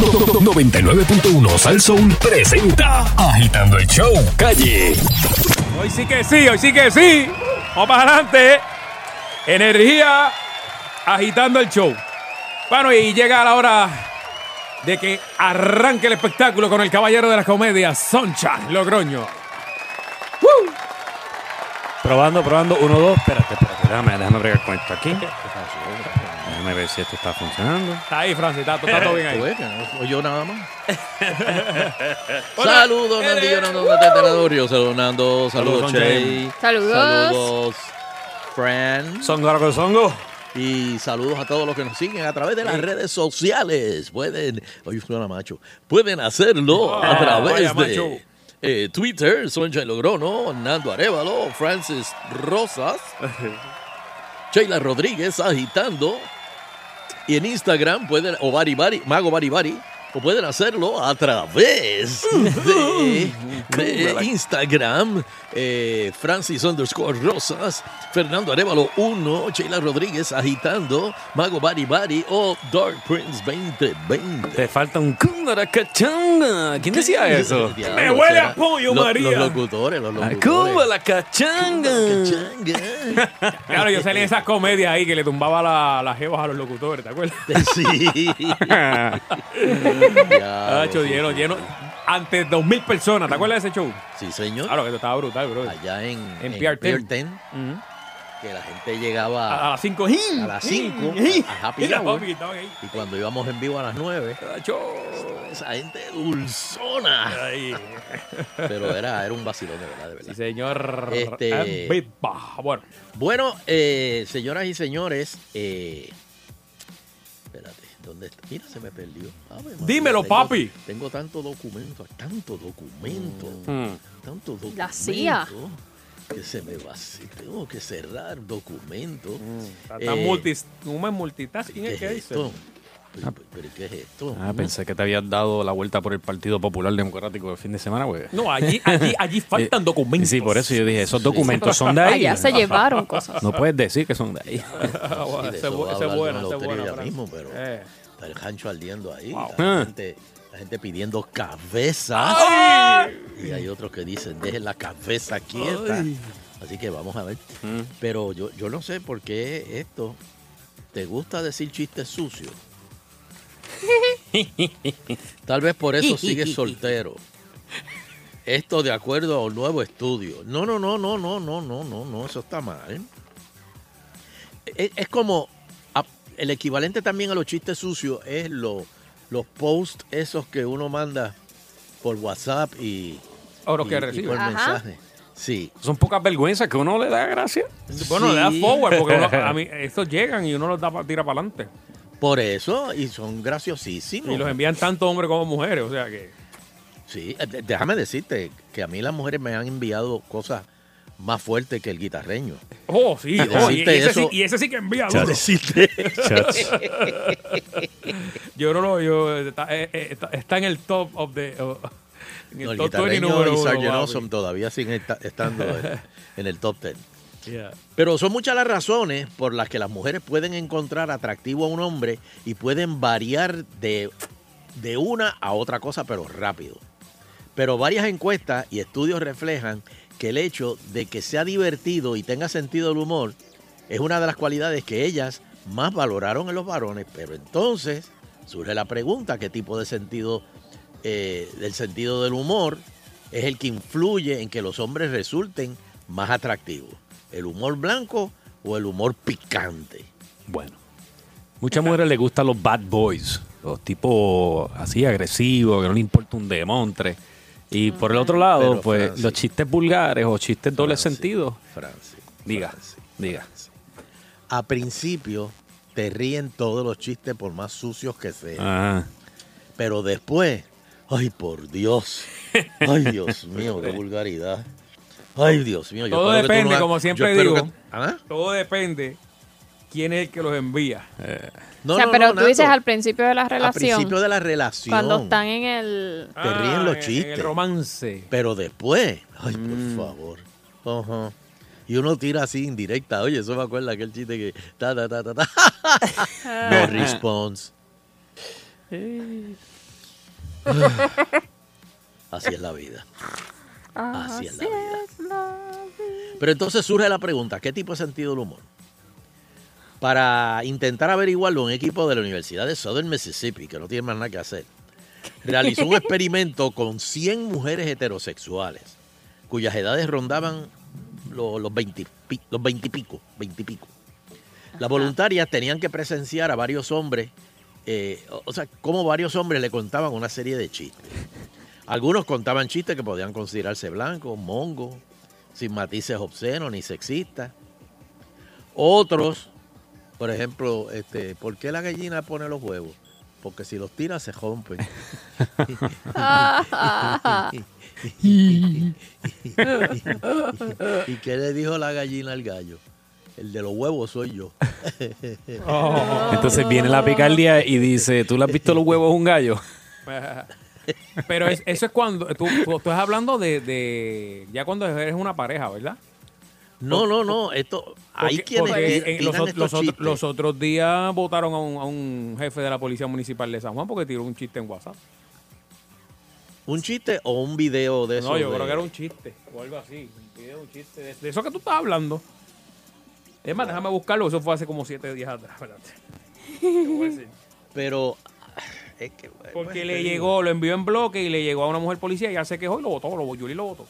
99.1 Sal Soul presenta Agitando el Show Calle. Hoy sí que sí, hoy sí que sí. Vamos para adelante. Energía agitando el show. Bueno, y llega la hora de que arranque el espectáculo con el caballero de las comedias, Sunshine Logroño. Probando, probando. Uno, dos. Espérate, espérate. Déjame, déjame bregar con esto aquí. Déjame ver si esto está funcionando. Está ahí, Francis, está, está todo bien ahí. Pues, que no- yo nada más. Saludos, Nandillo, Nando, Tenedor, Saludos, Nando. Saludos, Che. Saludos. Saludos, Fran. Songo, songo. Y saludos a todos los que nos siguen a través de las redes sociales. Pueden, oye, suena macho, pueden hacerlo a Ah, través vaya macho. de eh, Twitter, Sonja Logrono, Nando Arevalo, Francis Rosas, Sheila Rodríguez agitando. Y en Instagram pueden, o Bari Bari, Mago Bari Bari, o pueden hacerlo a través de, de Instagram, eh, Francis underscore Rosas, Fernando Arevalo 1, Sheila Rodríguez agitando, Mago Bari Bari o Dark Prince 2020. Te falta un cachanga. ¿Quién decía eso? Diablo, Me huele será- a pollo, Lo- María. Los locutores, los locutores. la cachanga. Cachanga. Claro, yo salí en esas comedias ahí que le tumbaba la- las jevas a los locutores, ¿te acuerdas? Sí. Ah, hecho lleno, lleno. Ante dos mil personas, ¿te acuerdas de ese show? Sí, señor. Claro, que esto estaba brutal, bro. Allá en, En Pier 10. 10, Ujú. que la gente llegaba A, a las 5. a las 5 a Happy Mira, Hour, y cuando íbamos en vivo a las 9, Acho. esa gente dulzona. Pero era, era un vacilón de verdad, de Sí, verdad. señor. Este- En viva. Bueno, Bueno, eh, señoras y señores, eh, ¿dónde está? Mira, se me perdió. María, Dímelo, tengo- papi. Tengo tanto documento, tanto documento, Mm. tanto documento. La CIA. Que se me va, así, tengo que cerrar documento. está Eh, multi, multitasking, ¿Qué es es que dice. esto? Pero, pero ¿qué es esto? Ah, pensé que te habías dado la vuelta por el Partido Popular Democrático el fin de semana, güey. No, allí, allí, allí faltan documentos. Sí, por eso yo dije, esos documentos son de ahí. Allá se llevaron cosas. No puedes decir que son de ahí. Ah, Sí, de esa es eso bu- va a esa es hablar buena, Don esa es Eleuterio buena. mismo, pero Eh. Está el gancho ardiendo ahí. Wow. La, Ah. gente, la gente pidiendo cabezas. Y hay otros que dicen, dejen la cabeza quieta. Así que vamos a ver. Mm. Pero yo, yo no sé por qué esto. ¿Te gusta decir chistes sucios? Tal vez por eso sigues soltero. Esto de acuerdo a un nuevo estudio. No, no, no, no, no, no, no, no, no, eso está mal. Es, es como el equivalente también a los chistes sucios es lo- los posts esos que uno manda por WhatsApp y, O los y- que y reciben. por Ajá. mensaje. Sí. Son pocas vergüenzas que uno le da gracia. Bueno, le da forward porque uno- a mí, estos llegan y uno los da, pa- tira para adelante. Por eso, y son graciosísimos. Y los envían tanto hombres como mujeres, o sea que. Sí, eh, de- déjame decirte que a mí las mujeres me han enviado cosas más fuertes que el guitarreño. Oh, sí, Y oh, y, ese sí, y ese sí que envía. Duro. Yo no lo. Yo, está, eh, eh, está, está en el top of the. oh, en el No, el top 20 guitarreño número y Sargent. Awesome todavía siguen esta- estando en, en el top 10. Yeah. Pero son muchas las razones por las que las mujeres pueden encontrar atractivo a un hombre y pueden variar de, de una a otra cosa, pero rápido. Pero varias encuestas y estudios reflejan que el hecho de que sea divertido y tenga sentido del humor es una de las cualidades que ellas más valoraron en los varones. Pero entonces surge la pregunta, ¿qué tipo de sentido eh, del sentido del humor es el que influye en que los hombres resulten más atractivos? ¿El humor blanco o el humor picante? Bueno, muchas mujeres les gustan los bad boys, los tipos así agresivos, que no le importa un demontre. Y por el otro lado, Pero, pues Francis. los chistes vulgares o chistes doble sentido. Francis, Diga, Francis, diga. A principio te ríen todos los chistes por más sucios que sean. Pero después, ay por Dios, ay Dios mío, qué vulgaridad. Ay Dios mío. yo Todo espero que tú depende, no- como yo siempre digo. que- ¿Ah? Todo depende quién es el que los envía. No, o sea, no, pero no, tú dices al principio de la Al relación, principio de la relación. cuando están en el... Te ríen los en- chistes. En el romance. Pero después, ay, Mm. por favor. Ajá. Y uno tira así indirecta. Oye, eso me acuerda aquel chiste que. Ta, ta, ta, ta, ta. no response. Así es la vida. Así es la vida. Pero entonces surge la pregunta, ¿qué tipo de sentido del humor? Para intentar averiguarlo, un equipo de la Universidad de Southern Mississippi, que no tiene más nada que hacer, realizó un experimento con 100 mujeres heterosexuales, cuyas edades rondaban los, los, 20, pi- los 20 y pico, 20 y pico. Las voluntarias tenían que presenciar a varios hombres, eh, o- o sea, como varios hombres le contaban una serie de chistes. Algunos contaban chistes que podían considerarse blancos, mongos, sin matices obscenos ni sexistas. Otros, por ejemplo, este, ¿por qué la gallina pone los huevos? Porque si los tira se rompen. ¿Y qué le dijo la gallina al gallo? El de los huevos soy yo. Entonces viene la picardía y dice, ¿tú le has visto los huevos a un gallo? Pero es- eso es cuando. Tú, tú- tú estás hablando de, de- Ya cuando eres una pareja, ¿verdad? No, no, no. Esto, hay quienes en- los, los otros días votaron a un, a un jefe de la Policía Municipal de San Juan porque tiró un chiste en WhatsApp. ¿Un chiste o un video de eso? No, yo de- creo que era un chiste o algo así. Un video, un chiste. De, de eso que tú estás hablando. Es más, déjame buscarlo. Eso fue hace como siete días atrás. espérate. Pero es que, pues, Porque le llegó, lo envió en bloque y le llegó a una mujer policía y ya se quejó y lo votó. Lo, Yuli lo votó.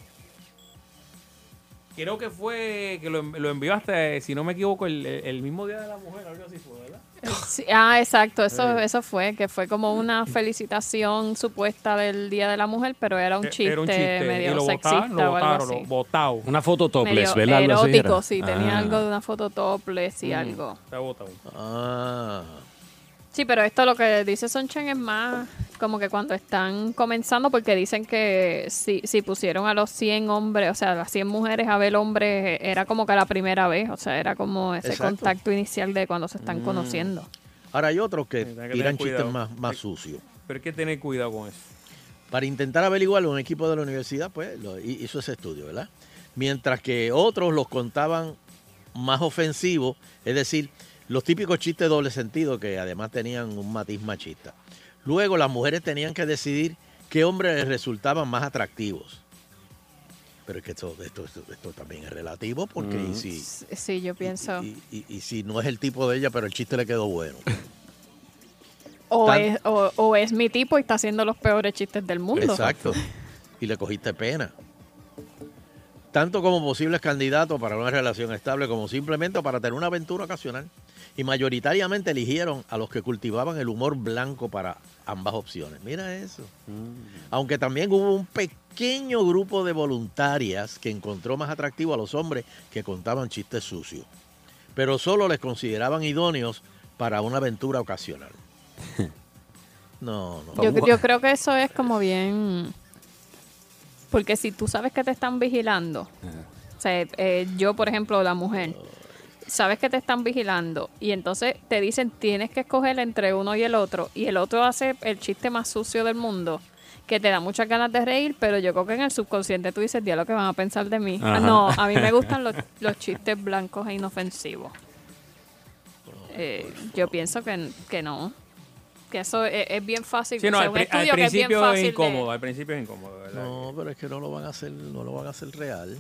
Creo que fue que lo, lo envió hasta, si no me equivoco, el, el mismo día de la mujer, algo así fue, ¿verdad? Sí, ah, exacto, eso, eso fue, que fue como una felicitación supuesta del Día de la Mujer, pero era un Eh, chiste, Era un chiste. medio y lo sexista lo o algo así. lo votado. Una foto topless, Medio ¿verdad? Así erótico, sí, tenía Ah. algo de una foto topless Mm. y algo. Está votado. Ah, Sí, pero esto lo que dice Sonchen es más como que cuando están comenzando, porque dicen que si, si pusieron a los 100 hombres, o sea, a las 100 mujeres a ver hombres, era como que la primera vez, o sea, era como ese Exacto. contacto inicial de cuando se están conociendo. ahora hay otros que que tiran chistes más, más sucios. Pero hay que tener cuidado con eso. Para intentar averiguarlo, un equipo de la universidad pues lo- hizo ese estudio, ¿verdad? Mientras que otros los contaban más ofensivos, es decir, los típicos chistes de doble sentido que además tenían un matiz machista. Luego las mujeres tenían que decidir qué hombres les resultaban más atractivos. Pero es que esto, esto, esto, esto también es relativo porque y si, Sí, Sí, yo pienso. y, y- y si no es el tipo de ella, pero el chiste le quedó bueno. O Tan- es, o, o es mi tipo y está haciendo los peores chistes del mundo. Exacto. Y le cogiste pena. Tanto como posibles candidatos para una relación estable como simplemente para tener una aventura ocasional. Y mayoritariamente eligieron a los que cultivaban el humor blanco para ambas opciones. Mira eso. Aunque también hubo un pequeño grupo de voluntarias que encontró más atractivo a los hombres que contaban chistes sucios. Pero solo les consideraban idóneos para una aventura ocasional. No, no. Yo, yo creo que eso es como bien. Porque si tú sabes que te están vigilando, o sea, eh, yo, por ejemplo, la mujer, sabes que te están vigilando y entonces te dicen tienes que escoger entre uno y el otro, y el otro hace el chiste más sucio del mundo, que te da muchas ganas de reír, pero yo creo que en el subconsciente tú dices, lo que van a pensar de mí. Ajá. no, a mí me gustan los, los chistes blancos e inofensivos. Eh, yo pienso que, que no. Que eso es, es bien fácil. Sí, o no, sea, al, un pri- al estudio que es bien principio es fácil de- incómodo. Al principio es incómodo, ¿verdad? No, pero es que no lo van a hacer, no lo van a hacer real.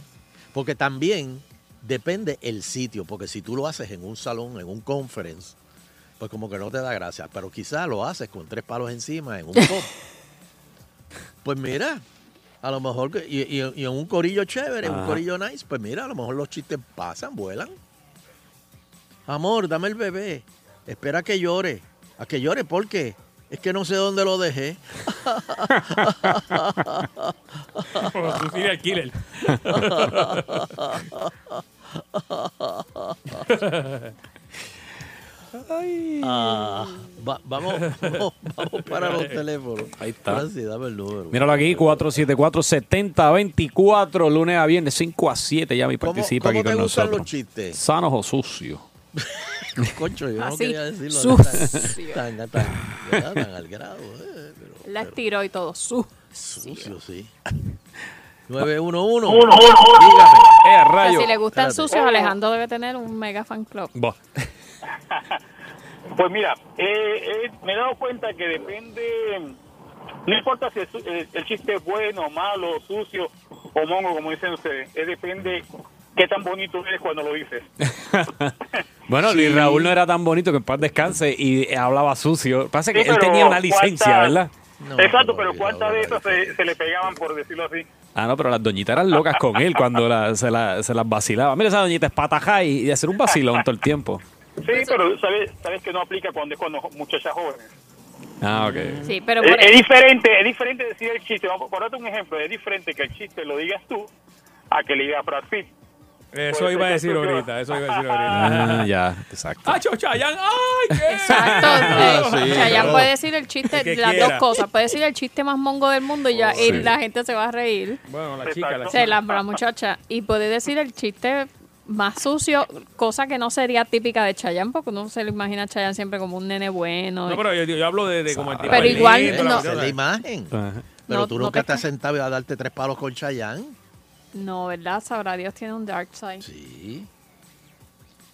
Porque también depende el sitio, porque si tú lo haces en un salón, en un conference, pues como que no te da gracia. Pero quizás lo haces con tres palos encima, en un pop. pues mira, a lo mejor, que- y, y- y en un corillo chévere, un Ajá. corillo nice, pues mira, a lo mejor los chistes pasan, vuelan. Amor, dame el bebé. Espera que llore. A que llore, ¿por qué? Es que no sé dónde lo dejé. Como tu serial killer. Ah, va- vamos, vamos, vamos para los teléfonos. Ahí está. Francis, dame el número. Míralo aquí, 474-7024, lunes a viernes, 5 a 7. Ya me ¿Cómo, participa cómo aquí te con gustan nosotros. los chistes? Sanos o sucios. Concho, yo no Así, quería decirlo sucio. tan, tan, tan, ¿verdad? tan al grado. eh, pero- La estiró y todo. Su. sucio, sí. 911. ¡Eh, a O sea, rayo! si le gustan Espérate. sucios, Alejandro debe tener un mega fan club. Buah. Pues mira, eh, eh, me he dado cuenta que depende No importa si el, su- el- el chiste es bueno, malo, sucio o mongo, como dicen ustedes. Es depende qué tan bonito eres cuando lo dices. Bueno, Sí. Luis Raúl no era tan bonito que en paz descanse y hablaba sucio. Pasa que Sí, él tenía una licencia, ¿cuántas- ¿verdad? No, Exacto, pero ¿cuántas de esas se, se le pegaban, por decirlo así? Ah, no, pero las doñitas eran locas con él cuando la- se, la- se las vacilaba. Mira, esa doñita es patajá y, y hacer un vacilón todo el tiempo. Sí, pero sabes, sabes que no aplica cuando es cuando muchachas jóvenes. Ah, ok. Sí, pero Es, por es diferente, es diferente decir el chiste. Vamos, por darte un ejemplo, es diferente que el chiste lo digas tú a que le digas Brad Pitt. Eso iba a decir ahorita, eso iba a decir ahorita. Ah, ya, exacto. ¡Acho, Chayanne! ¡Ay, qué! Exacto. Ah, sí, Chayanne no. puede decir el chiste, que las quiera. dos cosas. Puede decir el chiste más mongo del mundo y ya y Sí. la gente se va a reír. Bueno, la chica, la Exacto. Se la, la muchacha. Y puede decir el chiste más sucio, cosa que no sería típica de Chayanne, porque uno se lo imagina a Chayanne siempre como un nene bueno. No, pero yo, yo hablo de, de como el tipo Pero de igual lindo, no- la imagen. Pero No- tú no nunca te te has ca- sentado a darte tres palos con Chayanne. No, ¿verdad? Sabrá Dios tiene un dark side. Sí.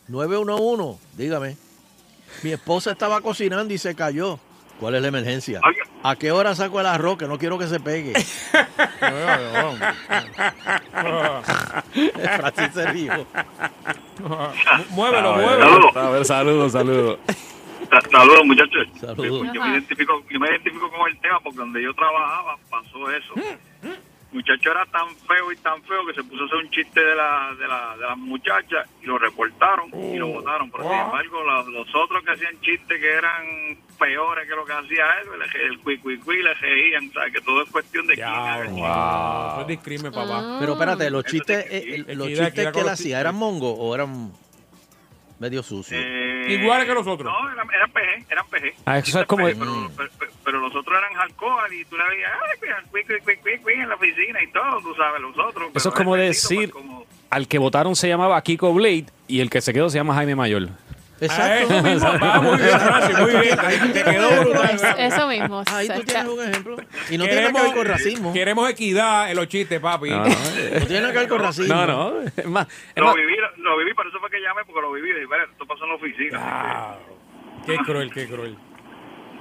911, dígame. Mi esposa estaba cocinando y se cayó. ¿Cuál es la emergencia? ¿A qué hora saco el arroz? Que no quiero que se pegue. Francis se rió. Muévelo, muévelo. A ver, saludos, saludos. Saludos, muchachos. Saludos. Yo me, identifico, yo me identifico con el tema porque donde yo trabajaba pasó eso. Muchacho era tan feo y tan feo que se puso a hacer un chiste de la de la, de la muchacha y lo reportaron y lo votaron. Pero sin embargo, los, los otros que hacían chistes que eran peores que lo que hacía él, el, el cui, cui, cui, le reían. O sea, que todo es cuestión de quién el Diablo. chiste. Eso es discrimen, papá. Pero espérate, los chistes, eh, los chistes que él hacía. ¿eran mongo o eran medio sucios? Eh, Iguales que los otros. No, eran, eran PG, eran PG. Ah, eso es como- Pero, pero, pero- pero los otros eran alcohol y tú le veías, ay, cuí, en la oficina y todo, tú sabes, los otros. Eso es como decir, pues, como- al que votaron se llamaba Kiko Blade y el que se quedó se llama Jaime Mayor. Ah, Exacto. eso mismo, papá, muy bien, Francis, muy bien. Ahí te quedó brutal. Eso mismo. Ahí tú tienes un ejemplo. Y no tiene nada que ver con racismo. Queremos equidad en los chistes, papi. No, No tiene nada que ver con racismo. no, no. Es más, es Lo más- viví, lo viví, por eso fue que llamé, porque lo viví. Dije, "Mira, esto pasó en la oficina. Ah, qué cruel, qué cruel.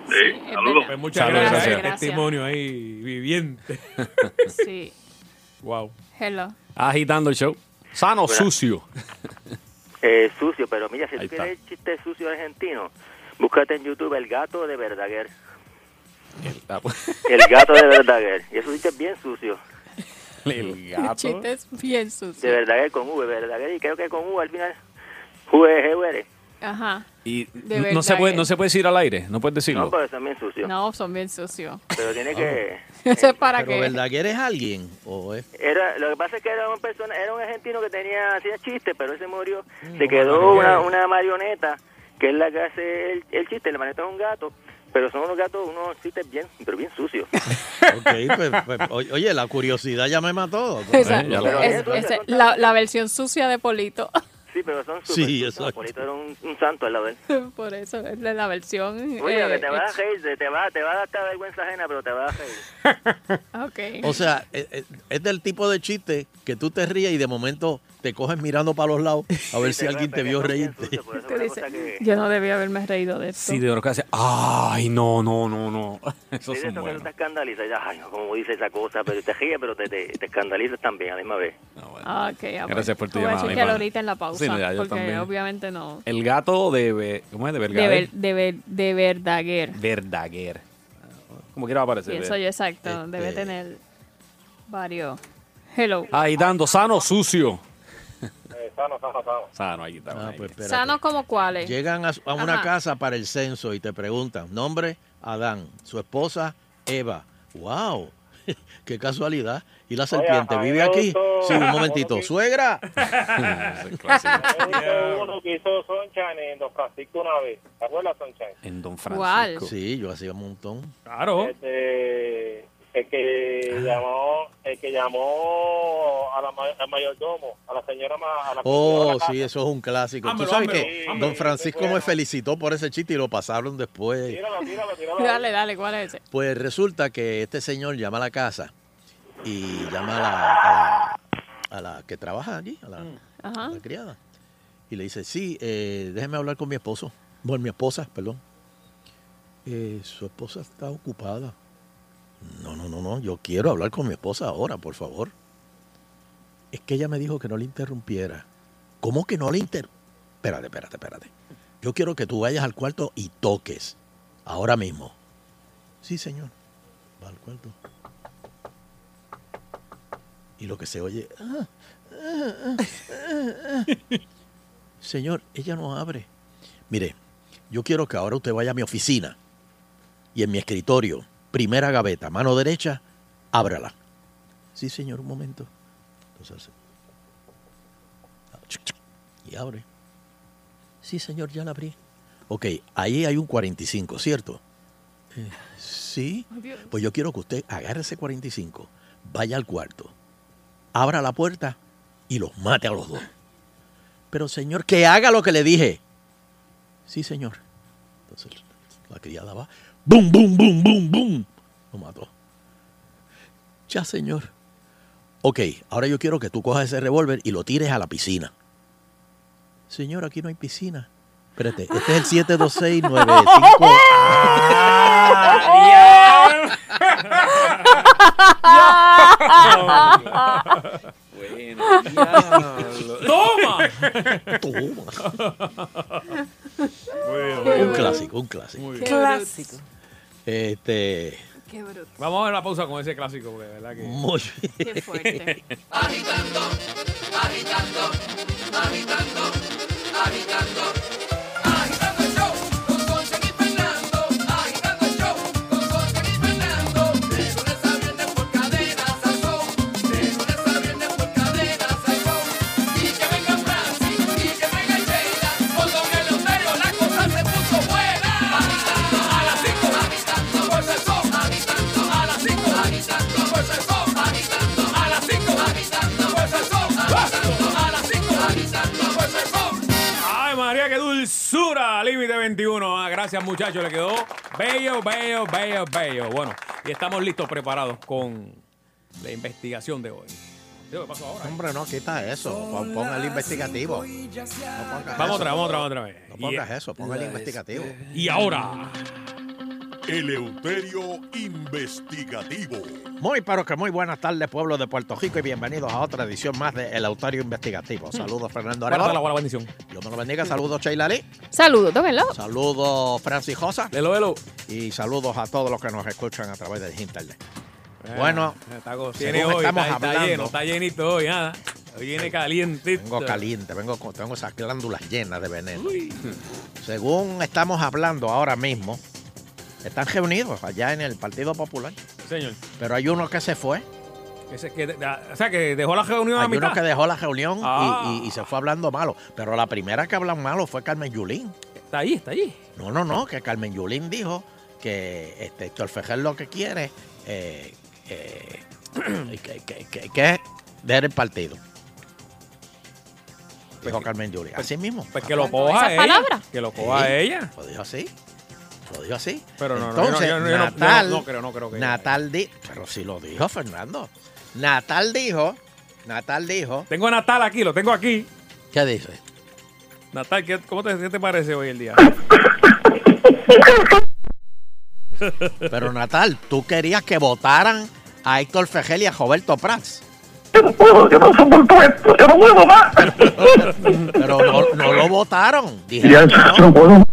Sí, saludos. Pues muchas Saludos, gracias. gracias. El testimonio ahí viviente. Sí. wow. Hello. agitando el show. Sano, sucio. Eh, sucio, pero mira, si Ahí tú está. quieres el chiste sucio argentino, búscate en YouTube el gato de Verdaguer. Ah, pues, El gato de Verdaguer. Y eso chiste es bien sucio. El El gato. chiste es bien De sucio. Verdaguer con V, Verdaguer. Y creo que con U al final. V, Ajá. Y De no se puede, no se puede decir al aire, no puedes No, decirlo. pero son bien sucios. No, son bien sucios. Pero tiene que... Eso es para Pero que... ¿verdad que eres alguien? ¿O es? Era, lo que pasa es que era una persona, era un argentino que tenía, hacía chistes, pero él se murió. Mm, se quedó una, una marioneta, que es la que hace el, el chiste, la marioneta es un gato, pero son unos gatos, unos chistes bien, pero bien sucios. Ok, pues, pues, oye, la curiosidad ya me mató. Esa- ya lo- es- ese- la, la versión sucia de Polito. Sí, pero son Sí, súper sucios. exacto. Polito era un, un santo al lado de él. Por eso es de la versión. Oye, eh, que te vas a reír, te, te va, te va a dar hasta vergüenza ajena, pero te vas a reír. Ok. O sea, es, es- es del tipo de chiste que tú te ríes y de momento te coges mirando para los lados a ver Sí, si te alguien te vio reírte. eso es que- yo no debía haberme reído de esto. Sí, de lo que hace. Ay, no, no, no, no. Sí, de son eso que tú te escandalizas, ay, no, como dice esa cosa, pero te ríes, pero te, te, te escandalizas también a la misma vez. No, bueno. Ah, ok, ah, Gracias bueno. por tu Voy a llamada, ahorita en la pausa. Sí, no, ya, yo porque también. obviamente no. El gato de. ¿Cómo es? De De, Verdaguer. ver, de, ver, de Verdaguer. Verdaguer. Como quiera va a aparecer. Pienso yo exacto. Este- Debe tener varios. Hello. Agitando, sano, sucio. Eh, sano, sano, sano. Sano, ahí está. Ah, ahí. pues. ¿Sanos como cuáles? Llegan a, a una Ajá. casa para el censo y te preguntan, nombre, Adán, su esposa, Eva. ¡Wow! ¡Qué casualidad! ¿Y la serpiente vive aquí? Sí, un momentito. ¡Suegra! Uno que hizo Sunshine en Don Francisco una vez. ¿Te acuerdas, Sunshine? En Don ¿Cuál? Francisco. Sí, yo hacía un montón. Claro. Este, el que llamó, el que llamó a la al mayordomo, a la señora a la Oh, sí, eso es un clásico. Tú Ámelo, sabes que ámelo. don Francisco me felicitó por ese chiste y lo pasaron después. Tíralo, tíralo, tíralo. Dale, dale, ¿cuál es ese? Pues resulta que este señor llama a la casa y llama a la, a la, a la que trabaja allí, a la, a la criada. Y le dice, sí, eh, déjeme hablar con mi esposo. Bueno, mi esposa, perdón. Eh, su esposa está ocupada. No, no, no, no. Yo quiero hablar con mi esposa ahora, por favor. Es que ella me dijo que no le interrumpiera. ¿Cómo que no le inter... Espérate, espérate, espérate. Yo quiero que tú vayas al cuarto y toques. Ahora mismo. Sí, señor. Va al cuarto. Y lo que se oye... "Ah, ah, ah, ah, ah". Señor, ella no abre. Mire, yo quiero que ahora usted vaya a mi oficina y en mi escritorio, primera gaveta, mano derecha, ábrala. Sí, señor, un momento. Entonces, y abre. Sí, señor, ya la abrí. Ok, ahí hay un 45, ¿cierto? Eh, sí. Pues yo quiero que usted agarre ese 45, vaya al cuarto, abra la puerta y los mate a los dos. Pero señor, que haga lo que le dije. Sí, señor. Entonces la criada va. ¡Bum, bum, bum, bum, bum! Lo mató. Ya, señor. Ok, ahora yo quiero que tú cojas ese revólver y lo tires a la piscina. Señor, aquí no hay piscina. Espérate, este es el 72695. ¡Toma! Toma. Un clásico, un clásico. Clásico. Este, Qué bruto. Vamos a ver la pausa con ese clásico, porque de verdad que. muy bien. Qué fuerte. ¡Ay, 21. Ah, gracias, muchachos. Le quedó bello, bello, bello, bello. Bueno, y estamos listos, preparados con la investigación de hoy. ¿Qué pasó ahora? Hombre, no, quita eso. Pon, pon el investigativo. No Vamos eso. otra, vamos otra, vamos otra vez. No pongas eso, pon el investigativo. Y, y ahora, Eleuterio Investigativo. Muy, pero que muy buenas tardes, pueblo de Puerto Rico, y bienvenidos a otra edición más de El Autorio Investigativo. Saludos, Fernando guárdate la Arevalo. buena bendición. Dios me lo bendiga. Saludos, Sheila Lee. Saludos, tómenlo. Saludos, Francis Josa. Lelo, lelo. Y saludos a todos los que nos escuchan a través del internet. Bueno, Eh, está según tiene hoy, estamos está, está hablando- lleno, está llenito hoy, nada. Hoy viene caliente. Vengo caliente, vengo con, tengo esas glándulas llenas de veneno. Según estamos hablando ahora mismo, están reunidos allá en el Partido Popular. Señor. Pero hay uno que se fue, Ese que, o sea, que dejó la reunión a hay mitad. uno que dejó la reunión y- Ah. y, y se fue hablando malo. Pero la primera que hablan malo fue Carmen Yulín. Está ahí, está ahí. No, no, no, que Carmen Yulín dijo que este, Héctor Fejel lo que quiere eh, eh, que, que, que, que es dejar el partido. Dijo Carmen Yulín. Así mismo. Pues que lo ¿Con coja ella. palabras? Que lo coja Sí. ella. Lo dijo así. Lo dijo así. Pero no, no, Entonces, no- yo yo no- Natal, no creo, no creo que- Natal di- pero sí lo dijo Fernando. Natal dijo, Natal dijo, Tengo a Natal aquí, lo tengo aquí. ¿qué dice? Natal, ¿qué, ¿cómo te, qué te parece hoy el día? Pero Natal, tú querías que votaran a Héctor Fejel y a Roberto Prats. Yo no puedo, yo no soporto esto, yo no puedo más. Pero no, no lo votaron. Ya, Dijeron no.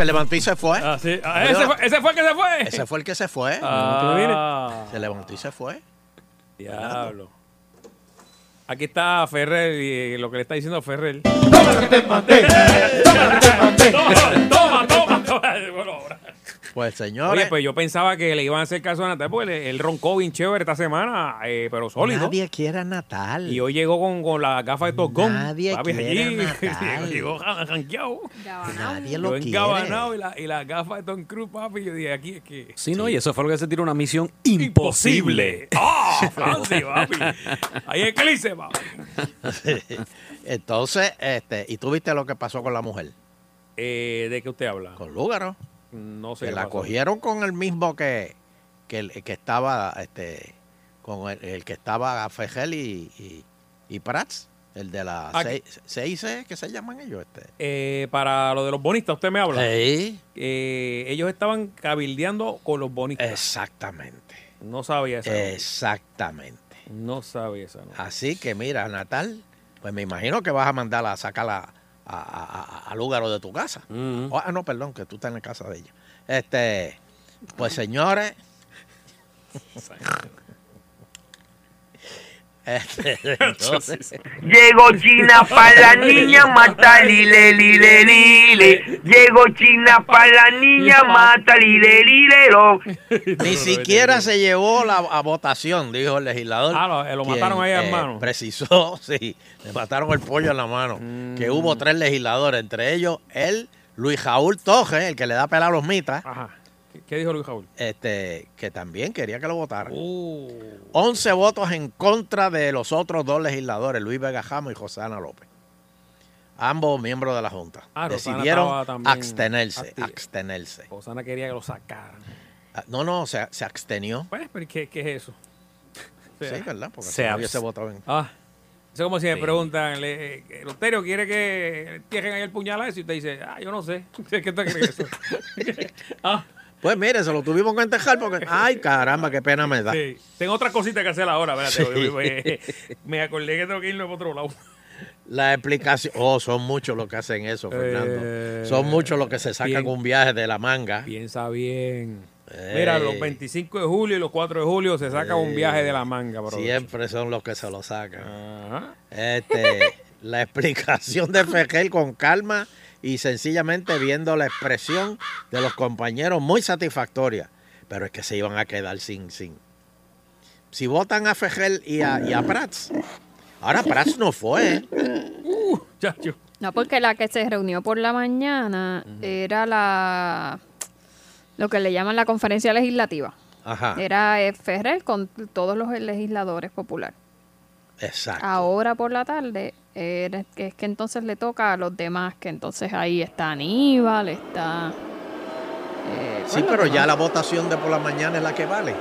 Se levantó y se fue. Ah, sí. Ah, ese, fue, ese fue el que se fue. Ese fue el que se fue. Ah, Se levantó y se fue. diablo. Aquí está Ferrer y lo que le está diciendo Ferrer. Toma, toma, toma, toma. Bueno, ahora. Pues señores, Oye, pues yo pensaba que le iban a hacer caso a Natal porque él roncó bien chévere esta semana, eh, pero sólido. nadie quiere a Natal. Y hoy llegó con, con la gafa de Top Gun. Nadie Papi, quiere allí. a Natal. llegó janqueado. Nadie lo quiere. Gabanao y la, y la gafa de Tom Cruise, papi. Yo dije, aquí es que... Sí, no, y eso fue lo que se tiró una misión imposible. ¡Ah, Francis, papi! Ahí es Clice, papi. Entonces, este, ¿y tú viste lo que pasó con la mujer? Eh, ¿De qué usted habla? Con Lúgaro. No sé. que la pasó. cogieron con el mismo que, que, el, que estaba, este, con el, el que estaba Fejel y, y, y Prats, El de la Ah, C- CIC, ¿qué se llaman ellos? Este? Eh, para lo de los bonistas, usted me habla. Sí. Eh, ellos estaban cabildeando con los bonistas. Exactamente. No sabía esa. nota. Exactamente. No sabía esa. nota. Así que mira, Natal, pues me imagino que vas a mandarla a sacarla a, a- a- al lugar de tu casa. Oh, ah, no, perdón, que tú estás en la casa de ella. Este, pues señores. Entonces, Llegó China para la niña, mata lile, lile, lile. Llegó China para la niña, mata lile, lile, lo. ni siquiera se llevó la a votación, dijo el legislador. Ah, lo- eh, lo quien, mataron ahí, eh, hermano. Precisó, sí, le mataron el pollo en la mano. Mm. Que hubo tres legisladores, entre ellos él, Luis Jaúl Toje, el que le da pela a los mitas, Ajá. ¿Qué- ¿Qué dijo Luis Jaúl? este, que también quería que lo votaran. Uh, 11 votos en contra de los otros dos legisladores, Luis Vega Jamo y José Ana López. Ambos miembros de la Junta. Ah, Decidieron abstenerse, activa. abstenerse. Rosana quería que lo sacaran. Ah, No, no, se, se abstenió. Pues, pero ¿qué, qué es eso? O sea, Sí, ¿verdad? Porque Se hubiese votado en... Ah. Eso es como si me Sí. preguntan, le, eh, Loterio quiere que entierren ahí el puñal a eso y usted dice, ah, yo no sé. ¿Qué te crees ah, Pues mire, se lo tuvimos que entejar porque... Ay, caramba, qué pena me da. sí. Tengo otras cositas que hacer ahora, espérate. Sí. Me, acordé que tengo que irme para otro lado. La explicación... Oh, son muchos los que hacen eso, Fernando. Eh, son muchos los que se sacan bien. un viaje de la manga. Piensa bien. Ey. Mira, los 25 de julio y los 4 de julio se saca un Ey. viaje de la manga, bro. Siempre son los que se lo sacan. Ajá. Este, la explicación de Fejel con calma y sencillamente viendo la expresión de los compañeros muy satisfactoria. Pero es que se iban a quedar sin, sin. Si votan a Fejel y a, y a Prats. Ahora Prats no fue. Chacho. No, porque la que se reunió por la mañana era la lo que le llaman la conferencia legislativa. Ajá. Era eh, Ferrer con todos los legisladores populares. Exacto. Ahora por la tarde es que entonces le toca a los demás, que entonces ahí está Aníbal, está... eh, Sí, bueno, pero ya la votación de por la mañana es la que vale.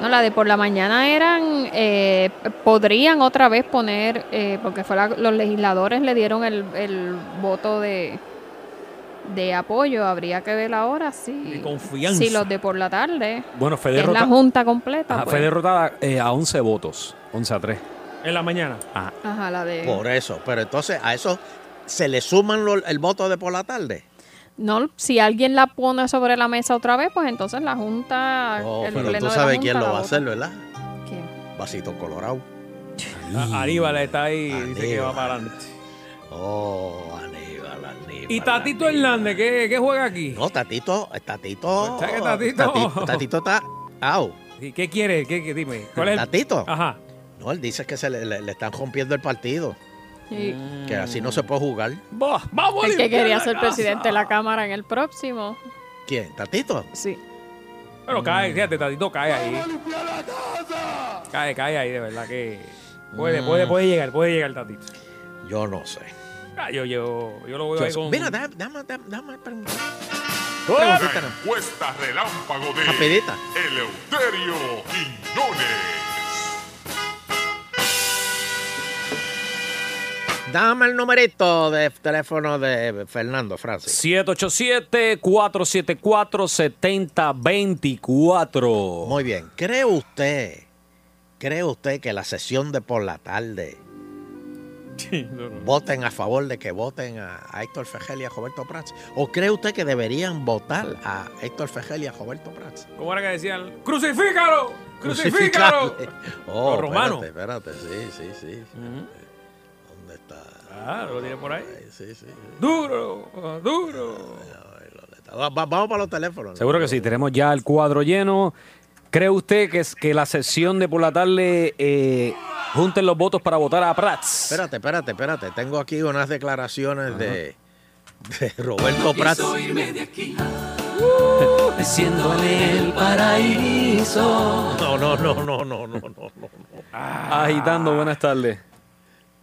No, la de por la mañana eran, eh, podrían otra vez poner, eh, porque fue la- los legisladores le dieron el, el voto de, de apoyo, habría que ver ahora si, De confianza. si los de por la tarde, Bueno, fue es la derrotada, junta completa, Ajá, pues, fue derrotada eh, a 11 votos, 11 a 3. En la mañana. Ajá. ajá, la de... Por eso. Pero entonces a eso se le suman lo- el voto de por la tarde. No, si alguien la pone sobre la mesa otra vez, pues entonces la junta, Oh, el pero pleno tú sabes quién lo va a hacer, ¿verdad? ¿Quién? Vasito Colorado. Ah, Aníbal está ahí y dice que va para adelante. Oh, Aníbal, Aníbal. ¿Y Tatito Aníbal. Hernández qué, qué juega aquí? No, Tatito, Tatito. ¿Sabes qué, Tatito? Tatito, Tatito está. Au. ¿Y ¿Qué quiere? ¿Qué, qué- dime? ¿Cuál es Tatito. Ajá. No, él dice que se le, le- le están rompiendo el partido. Y Que así no se puede jugar. Va, vamos a el que quería ser casa. presidente de la Cámara en el próximo. ¿Quién? ¿Tatito? Sí. Pero cae, fíjate, Tatito cae ahí. Cae, cae ahí, de verdad que. Puede, Mm. puede, puede llegar, puede llegar Tatito. Yo no sé. Ah, yo, yo, yo lo veo Yo- ahí con. Mira, déjame, déjame, déjame, déjame preguntar. La encuesta relámpago de Rapidita. Eleuterio Quiñones. Dame el numerito de teléfono de Fernando Francis. 787-474-7024. Muy bien. ¿Cree usted, cree usted que la sesión de por la tarde Sí, no, no. voten a favor de que voten a, a Héctor Fejel y a Roberto Prats? ¿O cree usted que deberían votar a Héctor Fejel y a Roberto Prats? ¿Cómo era que decían? ¡Crucifícalo! ¡Crucifícalo! Oh, Los romanos. Espérate, espérate. Sí, sí, sí. Ah, lo tiene por ahí. Ay, Sí, sí. Duro, duro. Vamos para los teléfonos. Seguro que sí, tenemos ya el cuadro lleno. ¿Cree usted que, es, que la sesión de por la tarde eh, junten los votos para votar a Prats? Espérate, espérate, espérate. Tengo aquí unas declaraciones de, de Roberto Prats. Siendo en el paraíso. No, no, no, no, no, no, no, no. Agitando, buenas tardes.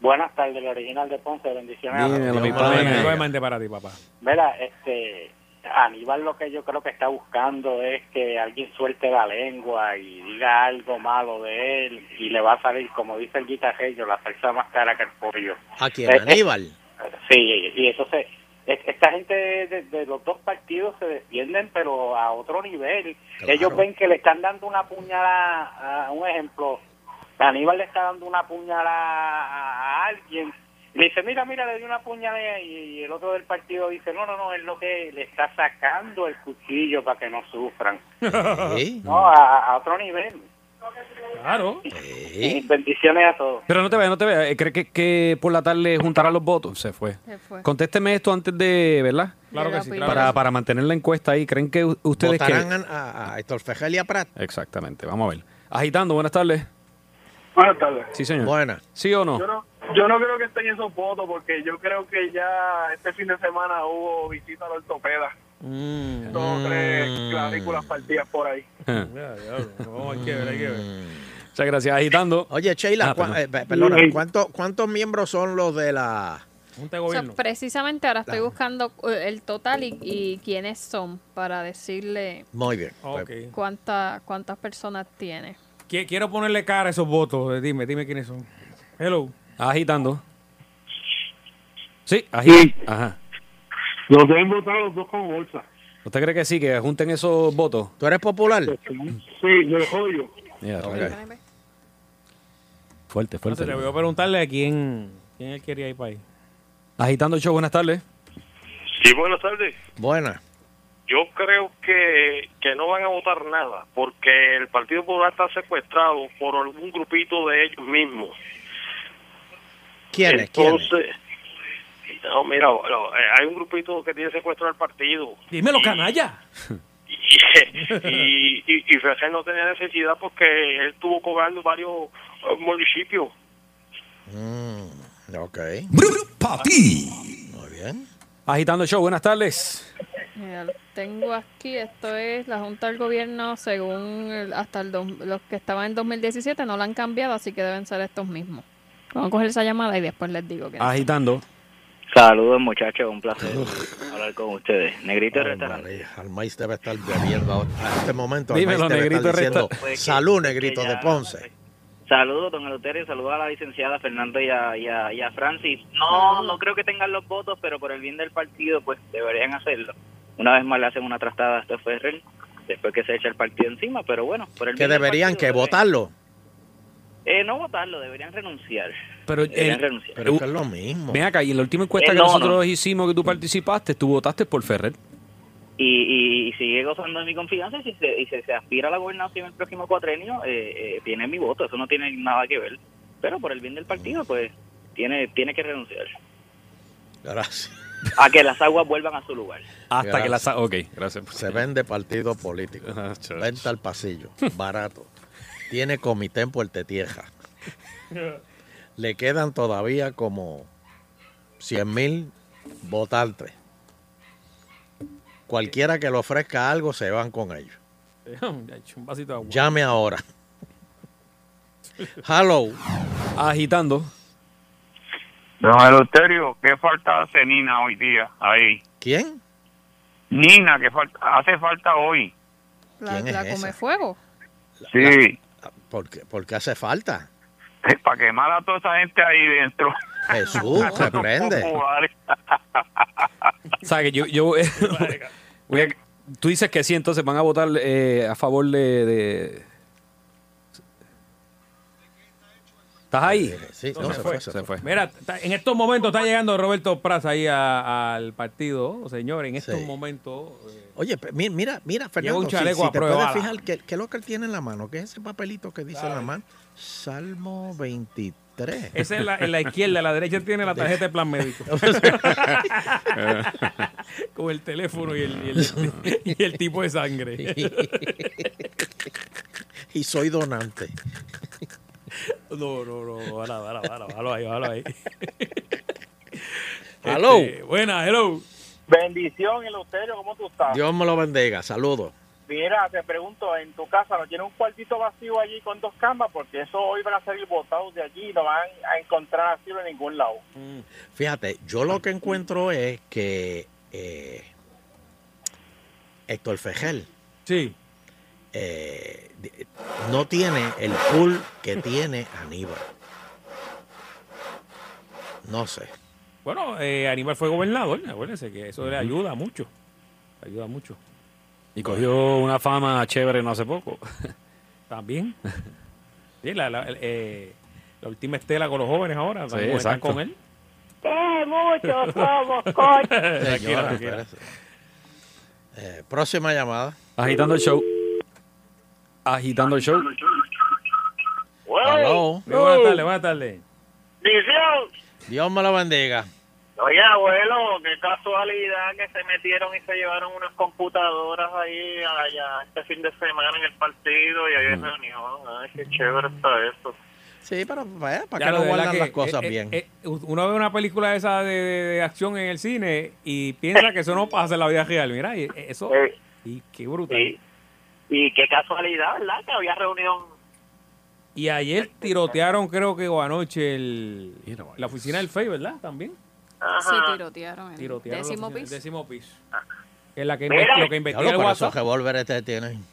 Buenas tardes, el original de Ponce, bendiciones. a todos. Dímelo, mi. Igualmente para ti, papá. Mira, este, Aníbal lo que yo creo que está buscando es que alguien suelte la lengua y diga algo malo de él y le va a salir, como dice el guitarreño, la salsa más cara que el pollo. ¿A quién? Eh, eh, Aníbal. Sí, y eso se... es- Esta gente de, de los dos partidos se defienden, pero a otro nivel. Claro. Ellos ven que le están dando una puñalada, a un ejemplo, Aníbal le está dando una puñalada a, a alguien. Le dice, mira, mira, le dio una puñalada y, y el otro del partido dice, no, no, no, es lo que le está sacando el cuchillo para que no sufran. Sí. No, a, a otro nivel. Claro. Y bendiciones a todos. Pero no te vayas, no te vayas. Eh, ¿Cree que, que por la tarde juntará los votos? Se fue. Se fue. Contésteme esto antes de, ¿verdad? Claro que sí, claro Para, que sí. para mantener la encuesta ahí. ¿Creen que ustedes que...? Votarán a, a Héctor Fejel y a Prat. Exactamente, vamos a ver. Agitando, buenas tardes. Buenas tardes. Sí, señor. Buena. ¿Sí o no? Yo no, yo no creo que estén esos votos porque yo creo que ya este fin de semana hubo visita al ortopeda. Mm. Dos o tres clavículas partidas por ahí. Ya, diablo. No, hay que ver, hay que ver. Muchas gracias. Agitando. Oye, Sheila, Ah, perdón. eh, perdona, ¿cuánto- ¿cuántos miembros son los de la... Junta de O sea, gobierno. precisamente ahora estoy buscando eh, el total y, y quiénes son para decirle Muy bien. Ok. cuánta, cuántas personas tiene. Qui- Quiero ponerle cara a esos votos. Eh, Dime, dime quiénes son. Hello. Agitando. Sí, agitando. Ajá. Los deben votar los dos como bolsa. ¿Usted cree que sí, que junten esos votos? ¿Tú eres popular? Sí, yo joyo. Mira, Ok. rayos. Fuerte, fuerte. Entonces, le voy a preguntarle a quién, quién él quería ir para ahí. Agitando el show, buenas tardes. Sí, buenas tardes. Buena. Yo creo que, que no van a votar nada porque el Partido Popular está secuestrado por algún grupito de ellos mismos. ¿Quiénes? ¿Quiénes? Entonces, no, mira, eh, hay un grupito que tiene secuestrado al partido Dímelo, canalla. y, y, y, y no tenía necesidad porque él estuvo cobrando varios eh, municipios. Mm, ok. Papi. Muy bien. Agitando el show, buenas tardes. Mira, lo tengo aquí, esto es la Junta del Gobierno según el- hasta el dos- los que estaban en 2017 no la han cambiado, así que deben ser estos mismos. Vamos a coger esa llamada y después les digo que Agitando. Saludos muchachos, un placer hablar con ustedes. Negrito restaurante. María, al maíz debe estar bebiendo ahora. a este momento. Dímelo, debe Negrito estar diciendo, Pues Salud, que negrito ya- de Ponce. Saludos, don Eleuterio, saludos a la licenciada Fernando y a, y a- y a Francis. No, no creo que tengan los votos, pero por el bien del partido, pues deberían hacerlo. Una vez más le hacen una trastada a este Ferrer, después que se echa el partido encima, pero bueno, por el Que deberían partido, que votarlo. Eh, no votarlo, deberían renunciar. Pero, Deberían eh, renunciar. Pero es que es lo mismo. Ven acá, y en la última encuesta Eh, que no, nosotros no. hicimos que tú participaste, tú votaste por Ferrer. y, y, y sigue gozando de mi confianza y si se, y se aspira a la gobernación el próximo cuatrenio, eh, eh, tiene mi voto, eso no tiene nada que ver. Pero por el bien del partido, pues tiene tiene que renunciar Gracias. A que las aguas vuelvan a su lugar. Hasta que la... Gracias. sa- Ok, gracias. Se vende partido político. Ah. Venta al pasillo. Barato. Tiene comité en Puerto Tierra. Le quedan todavía como 100 mil votantes. Cualquiera que le ofrezca algo se van con ellos. Un vasito de agua. Llame ahora. Hello. Agitando. Don Eleuterio, ¿qué falta hace Nina hoy día ahí? ¿Quién? Nina, que falta, hace falta hoy. la, ¿Quién es la esa? come fuego. Sí, ¿Por qué, por qué hace falta? para quemar a toda esa gente ahí dentro. Jesús, se prende. O sea, que yo... yo voy a- tú dices que sí, entonces van a votar eh, a favor de, de- ¿Estás ahí? Sí, No, se fue. se fue. Mira, en estos momentos está llegando Roberto Praz ahí al partido, señor. En estos Sí. momentos. eh, Oye, mira, mira, Fernando, un si- si, te prueba puedes fijar, ¿qué, qué es lo que él tiene en la mano? ¿Qué es ese papelito que dice en la mano? Salmo 23. esa es la, en la izquierda, en la derecha tiene la tarjeta de plan médico. Con el teléfono y el, y el- y el tipo de sangre. y soy donante. No, no, no, bájalo, bájalo, bájalo, ahí, bájalo ahí. Hello. Este, buena, hello. Bendición, Eleuterio, ¿cómo tú estás? Dios me lo bendiga. Saludos. Mira, te pregunto, en tu casa no tiene un cuartito vacío allí con dos camas, porque eso hoy van a salir botados de allí y no van a encontrar asilo en ningún lado. Fíjate, yo lo que encuentro es que eh, Héctor Fejel Sí. eh, no tiene el pool que tiene Aníbal. No sé. Bueno, eh, Aníbal fue gobernador, acuérdense que eso le ayuda mucho. Ayuda mucho. Y cogió una fama chévere no hace poco. También. Sí, la, la, eh, la última estela con los jóvenes ahora. Sí, están- con él. ¡Qué muchos somos, coño! Señora. Eh, próxima llamada. Agitando el show. Agitando el show. Hello. Buenas tardes, buenas tardes. Dios me lo bendiga. Oye, abuelo, qué casualidad que se metieron y se llevaron unas computadoras ahí allá este fin de semana en el partido y ahí en reunión. Ay, qué chévere está eso. Sí, pero vaya, para Ya, que lo no guardan que, las cosas eh, eh, bien. eh, uno ve una película esa de, de- de acción en el cine y piensa que eso no pasa en la vida real. Mira, y eh, eso. Eh, Y qué brutal. Y qué casualidad, ¿verdad? Que había reunión. Y ayer tirotearon, creo que o anoche, el, la oficina del FEI, ¿verdad? También. Sí, tirotearon. El Tirotearon la décimo oficina- piso. el décimo piso. Que es la que Mira. lo que investiga Diablo, el WhatsApp. revólveres te tienen.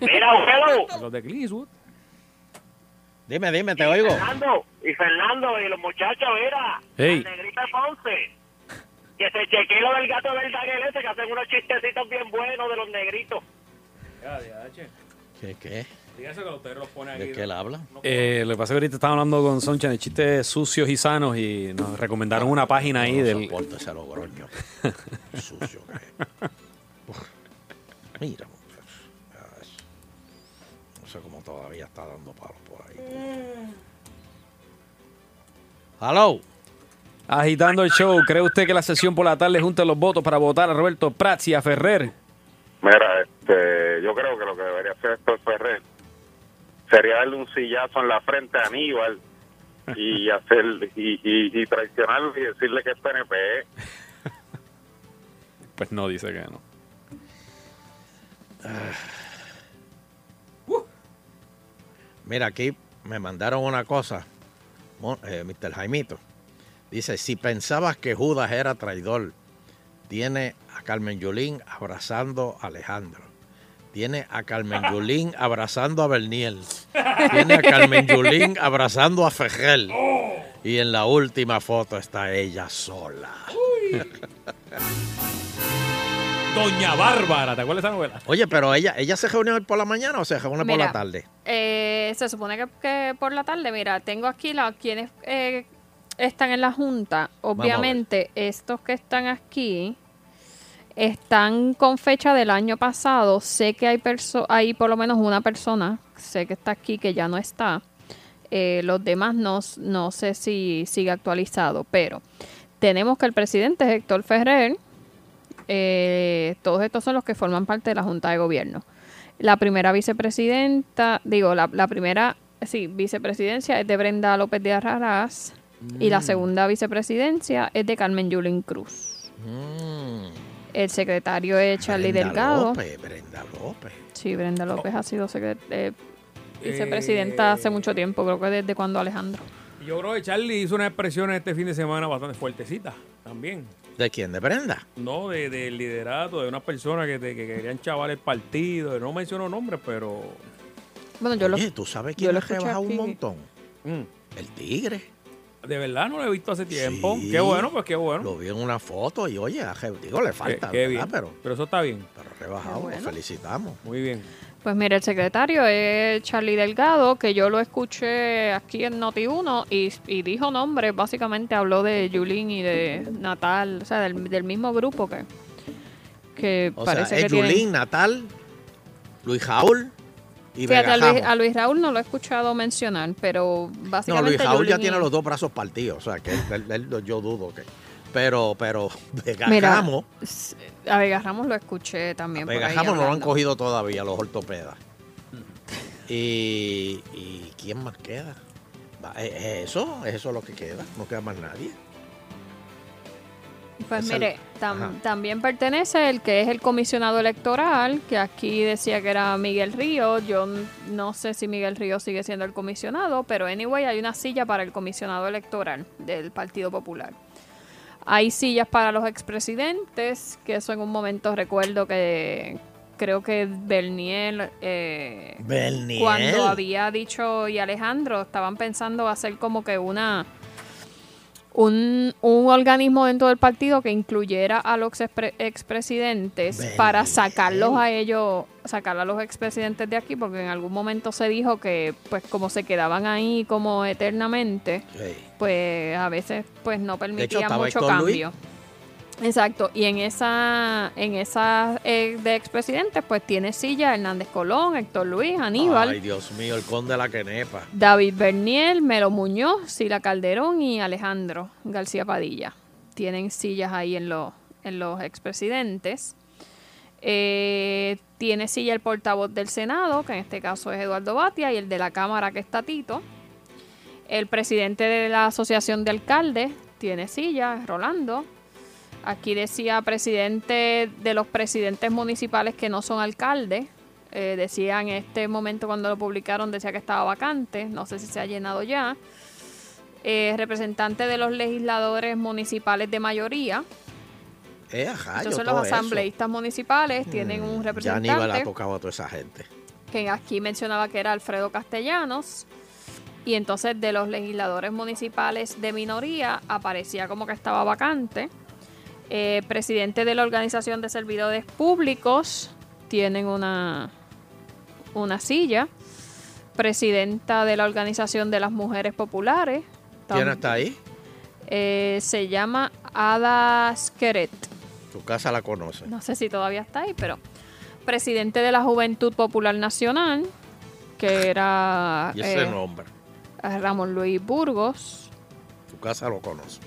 Mira. Los de Clint Eastwood. Dime, dime, te oigo. Fernando, y Fernando, y los muchachos, mira. Hey. La negrita Ponce. Que se chequee lo del gato del Daniel ese, que hacen unos chistecitos bien buenos de los negritos. Ya. ¿Qué? ¿Qué? Dígase que usted los pone aquí. ¿De qué él habla? Eh, lo que pasa es que ahorita estaba hablando con Soncha de chistes sucios y sanos y nos recomendaron una página ahí No del... ese logroño. Sucio que es. Mira, muchacho. Ay. No sé cómo todavía está dando palos por ahí. Hello. Agitando el show, ¿cree usted que la sesión por la tarde junte los votos para votar a Roberto Prats y a Ferrer? Mira, este, yo creo que lo que debería hacer esto Ferrer sería darle un sillazo en la frente a Aníbal y hacer y, y, y traicionarlo y decirle que es PNP. Pues no, dice que no. Mira, aquí me mandaron una cosa, eh, Mr. Jaimito. Dice, si pensabas que Judas era traidor, tiene a Carmen Yulín abrazando a Alejandro. Tiene a Carmen Yulín abrazando a Berniel. Tiene a Carmen Yulín abrazando a Fejel. Y en la última foto está ella sola. Doña Bárbara, ¿te acuerdas de esa novela? Oye, pero ella, ella se reunió hoy por la mañana o se reúne por la tarde. Eh, se supone que, que por la tarde, mira, tengo aquí la, quienes eh, están en la Junta. Obviamente, estos que están aquí están con fecha del año pasado. Sé que hay, perso hay por lo menos una persona, sé que está aquí, que ya no está. Eh, los demás no, no sé si sigue actualizado, pero tenemos que el presidente es Héctor Ferrer. Eh, todos estos son los que forman parte de la Junta de Gobierno. La primera vicepresidenta, digo, la, la primera, sí, vicepresidencia es de Brenda López de Arraraz y la Mm. segunda vicepresidencia es de Carmen Yulín Cruz. Mm, El secretario es Charlie Brenda Delgado. López, Brenda López. Sí, Brenda López ha sido eh, vicepresidenta hace mucho tiempo, creo que desde cuando Alejandro. Yo creo que Charlie hizo unas expresiones este fin de semana bastante fuertecitas también. ¿De quién? ¿De Brenda? No, de, del liderato de unas personas que, te- que querían chavar el partido. No menciono nombres, pero. Bueno, yo lo, Oye, ¿tú sabes quién lo rebajado un montón? Mm. El tigre. De verdad no lo he visto hace tiempo. Sí. Qué bueno, pues qué bueno. Lo vi en una foto y oye, digo, le falta, qué bien. Pero, Pero eso está bien. pero rebajado, lo felicitamos. Muy bien. Pues mira, el secretario es Charlie Delgado, que yo lo escuché aquí en Noti1 y, y dijo nombres, básicamente habló de Yulín y de Natal, o sea, del, del mismo grupo que, que O parece sea, que es tienen- Yulín, Natal, Luis Jaúl y Fíjate, a Luis, a Luis Raúl no lo he escuchado mencionar, pero No, básicamente Luis Jaúl ya tiene los dos brazos partidos, o sea, que él- yo dudo que... Pero, pero Vega Mira, A Vega Ramos lo escuché también. por Vega ahí Jamo no lo han cogido todavía los ortopedas. Y, y ¿quién más queda? Va, ¿Es es eso? ¿Es eso lo que queda? No queda más nadie. Pues mire, tam- también pertenece el que es el comisionado electoral, que aquí decía que era Miguel Río. Yo no sé si Miguel Río sigue siendo el comisionado, pero anyway, hay una silla para el comisionado electoral del Partido Popular. Hay sillas para los expresidentes, que eso en un momento recuerdo que creo que Bernier, eh, Bernier. cuando había dicho y Alejandro, estaban pensando hacer como que una un, un organismo dentro del partido que incluyera a los expre- expresidentes para sacarlos a ellos, sacar a los expresidentes de aquí, porque en algún momento se dijo que pues como se quedaban ahí como eternamente, pues a veces pues no permitía estaba mucho Luis. Exacto, y en esa, en esa eh, de expresidentes, pues tiene silla Hernández Colón, Héctor Luis, Aníbal, Ay, Dios mío, el conde de la quenepa. David Bernier, Melo Muñoz, Sila Calderón y Alejandro García Padilla. Tienen sillas ahí en los, en los expresidentes. Eh, tiene silla el portavoz del Senado, que en este caso es Eduardo Batia, y el de la Cámara, que está Tito. El presidente de la Asociación de Alcaldes tiene silla, es Rolando. Aquí decía presidente de los presidentes municipales que no son alcaldes. Eh, decía en este momento cuando lo publicaron, decía que estaba vacante. No sé si se ha llenado ya. Eh, representante de los legisladores municipales de mayoría. Eh, ajá, todo los eso. asambleístas municipales tienen un Ya Aníbal ha representante tocado a toda esa gente. que aquí mencionaba que era Alfredo Castellanos. Y entonces de los legisladores municipales de minoría aparecía como que estaba vacante. Eh, presidente de la Organización de Servidores Públicos tienen una, una silla. Presidenta de la Organización de las Mujeres Populares. ¿Quién está ahí? eh, se llama Ada Skeret. Tu casa la conoce. No sé si todavía está ahí, pero presidente de la Juventud Popular Nacional, que era Y ese eh, nombre. Ramón Luis Burgos, Tu casa lo conoce.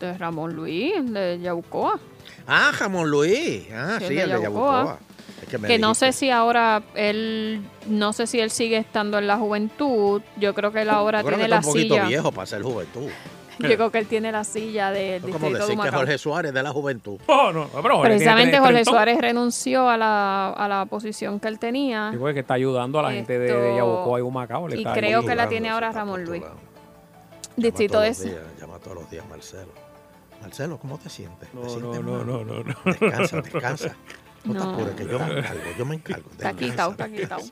De Ramón Luis de Yaucoa, Ah, Jamón Luis. Ah, Sí, sí, el de el de Yabucoa. Yabucoa. Es que me que no sé si ahora él, no sé si él sigue estando en la juventud, yo creo que él ahora Yo creo tiene que está la un poquito silla, viejo para ser juventud. yo creo que él tiene la silla del Es como distrito de decir que. Jorge Suárez de la juventud. Oh, no, pero Jorge Precisamente Jorge. Suárez renunció a la, a la posición que él tenía. Sí, porque está ayudando a la gente de, de Yabucoa y Humacao. le Y está creo que la tiene ahora Ramón Luis. Distrito de todos los días Marcelo. Marcelo, ¿cómo te sientes? ¿Te No, sientes no, no, no, no. Descansa, descansa. No, te apures, que yo me encargo, yo me encargo. Está quitado, está quitado.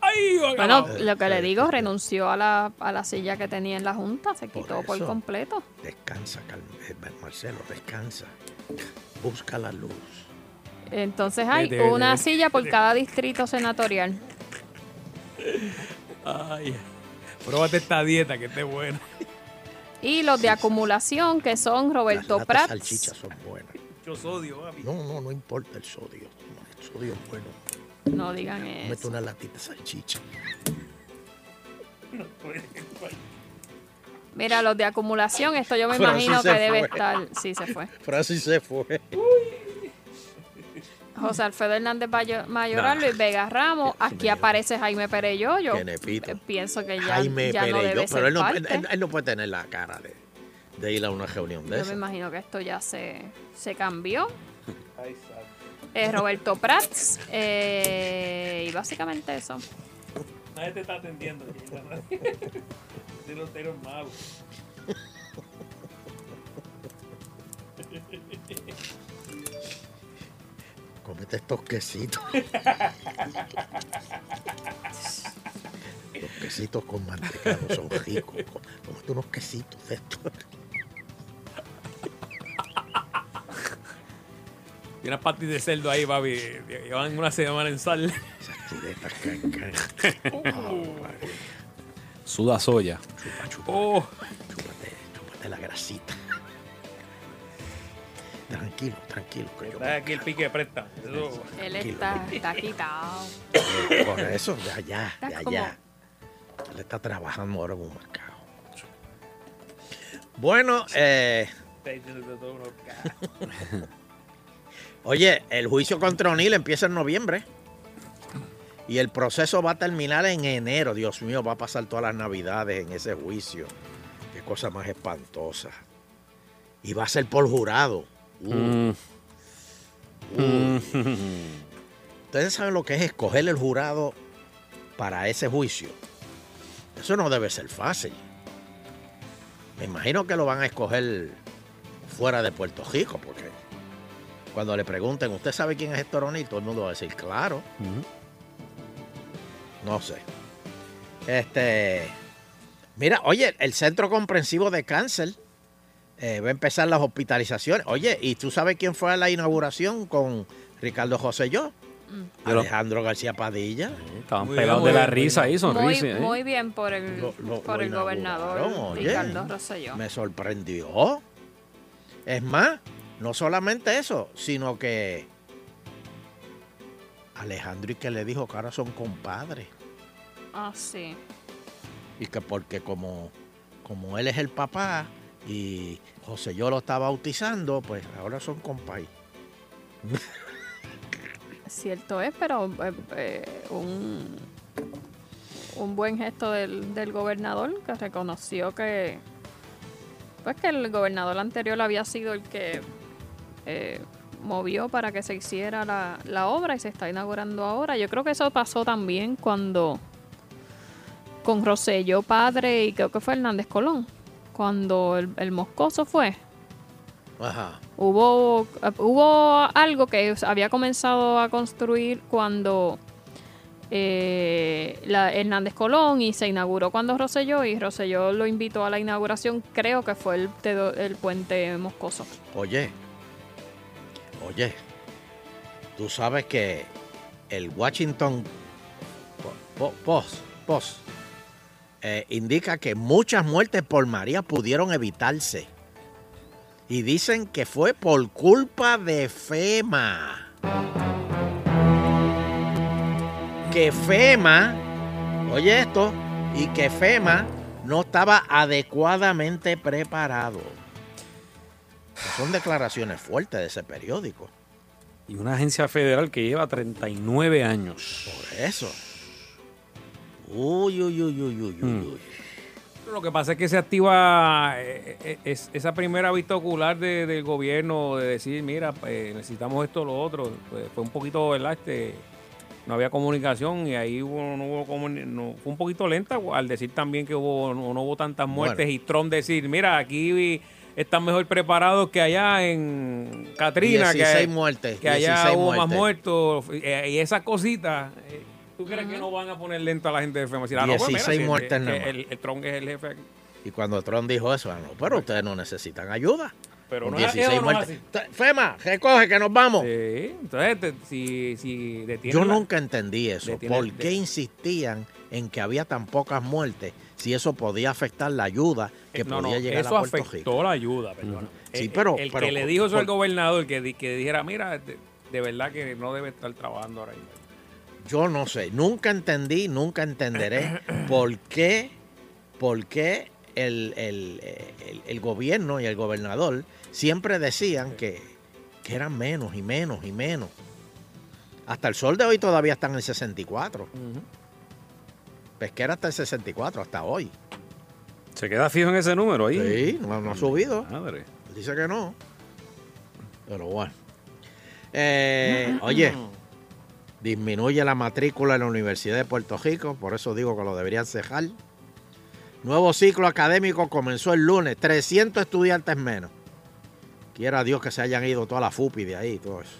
Ay, Bueno, lo que le digo, renunció a la, a la silla que tenía en la Junta, se quitó por eso. completo. Descansa. Eh, Marcelo, descansa. Busca la luz. Entonces hay una silla por cada distrito senatorial. Ay, pruébate esta dieta que esté buena. Y los de acumulación, que son Roberto Las latas Prats. salchichas son buenas. Yo sodio, papi. No, no, no importa el sodio. No, el sodio es bueno. No digan Mete eso. una latita de salchicha. Mira, los de acumulación, esto yo me Francis imagino que debe fue. estar. Sí, se fue. Francis se fue. José Alfredo Hernández Mayo- Mayoral, Nah. Luis Vega Ramos. Aquí aparece Jaime Perello. Yo pienso que ya, Jaime ya no debe pero ser él no, parte. él- él no puede tener la cara de, de ir a una reunión de Yo me esas. imagino que esto ya se, se cambió. Eh, Roberto Prats. eh, y básicamente eso. Nadie te está atendiendo. De los teros magos. Comete estos quesitos. Los quesitos con mantecado son ricos. Co- Comete unos quesitos de estos. Y unas patis de cerdo ahí, papi. Llevan una semana en sal. Esas chuletas can, can. Suda soya. Oh, Chúpate, chúpate la grasita. Tranquilo, tranquilo. Que yo aquí el pique de presta. Eso. Él está, está quitado. Por eso, de allá, de allá. Él está trabajando ahora en un mercado. Bueno, eh. Oye, el juicio contra O'Neill empieza en noviembre. Y el proceso va a terminar en enero. Dios mío, va a pasar todas las navidades en ese juicio. Qué cosa más espantosa. Y va a ser por jurado. Uh, Mm. uh. Ustedes saben lo que es escoger el jurado para ese juicio. Eso no debe ser fácil. Me imagino que lo van a escoger fuera de Puerto Rico, porque cuando le pregunten, ¿usted sabe quién es Héctor O'Neill? Todo el mundo va a decir, claro. No sé. Este. Mira, oye, el Centro Comprensivo de Cáncer eh, va a empezar las hospitalizaciones. Oye, ¿y tú sabes quién fue a la inauguración con Ricardo José yo? Yo lo- Alejandro García Padilla. Estaban pegados de la risa ahí, Muy, sonrisa. ¿eh? muy bien por el, Lo- lo- por lo el gobernador oye. Ricardo Rosselló. Me sorprendió. Es más, no solamente eso, sino que Alejandro y que le dijo que ahora son compadres. Ah, sí. Y que porque como, como él es el papá y José yo lo está bautizando, pues ahora son compadres. Cierto es, pero eh, eh, un, un buen gesto del, del gobernador que reconoció que pues que el gobernador anterior había sido el que eh, movió para que se hiciera la, la obra y se está inaugurando ahora. Yo creo que eso pasó también cuando con Rosselló padre y creo que fue Hernández Colón, cuando el, el moscoso fue. Ajá. Hubo, hubo algo que había comenzado a construir cuando eh, la Hernández Colón y se inauguró cuando Rosselló y Rosselló lo invitó a la inauguración, creo que fue el, el puente moscoso. Oye, oye, tú sabes que el Washington Po- Po- Post, Post eh, indica que muchas muertes por María pudieron evitarse. Y dicen que fue por culpa de FEMA. Que FEMA, oye esto, y que FEMA no estaba adecuadamente preparado. Son declaraciones fuertes de ese periódico. Y una agencia federal que lleva 39 años. Por eso. Uy, uy, uy, uy, uy, uy, Mm. uy. Lo que pasa es que se activa eh, eh, es- esa primera vista ocular de- del gobierno de decir, mira, eh, necesitamos esto o lo otro. Pues fue un poquito, ¿verdad? Este, no había comunicación y ahí hubo, no hubo no- fue un poquito lenta al decir también que hubo, no, no hubo tantas muertes Bueno. y Trump decir, mira, aquí están mejor preparados que allá en Katrina, que, 16 muertes, que allá 16 hubo más muertos eh, y esas cositas. ¿Tú crees que no van a poner lento a la gente de FEMA? Decir, ah, no, pues, mira, 16 si el- muertes que más. el, el Trump es el jefe aquí. Y cuando Trump dijo eso, ah, no, pero ustedes no necesitan ayuda. Pero no es- 16 eso no es FEMA, recoge que nos vamos. Sí, entonces, te- si, si detienen Yo la- nunca entendí eso. ¿Por qué insistían en que había tan pocas muertes si eso podía afectar la ayuda que Eh, No, podía no, llegar eso a Puerto afectó Rico? la ayuda, perdona. Sí, Eh, pero- El pero que le dijo eso al gobernador, que, que dijera, mira, de, de verdad que no debe estar trabajando ahora mismo. Yo no sé, nunca entendí, nunca entenderé por qué, por qué el, el- el- el gobierno y el gobernador siempre decían que, que eran menos y menos y menos. Hasta el sol de hoy todavía están en el 64. Pesquera hasta el 64, hasta hoy. ¿Se queda fijo en ese número ahí? Sí, no, no ha subido. Madre. Dice que no. Pero bueno. Eh, oye, disminuye la matrícula en la Universidad de Puerto Rico, por eso digo que lo deberían cejar. Nuevo ciclo académico comenzó el lunes, 300 estudiantes menos. Quiera Dios que se hayan ido toda la FUPI de ahí y todo eso.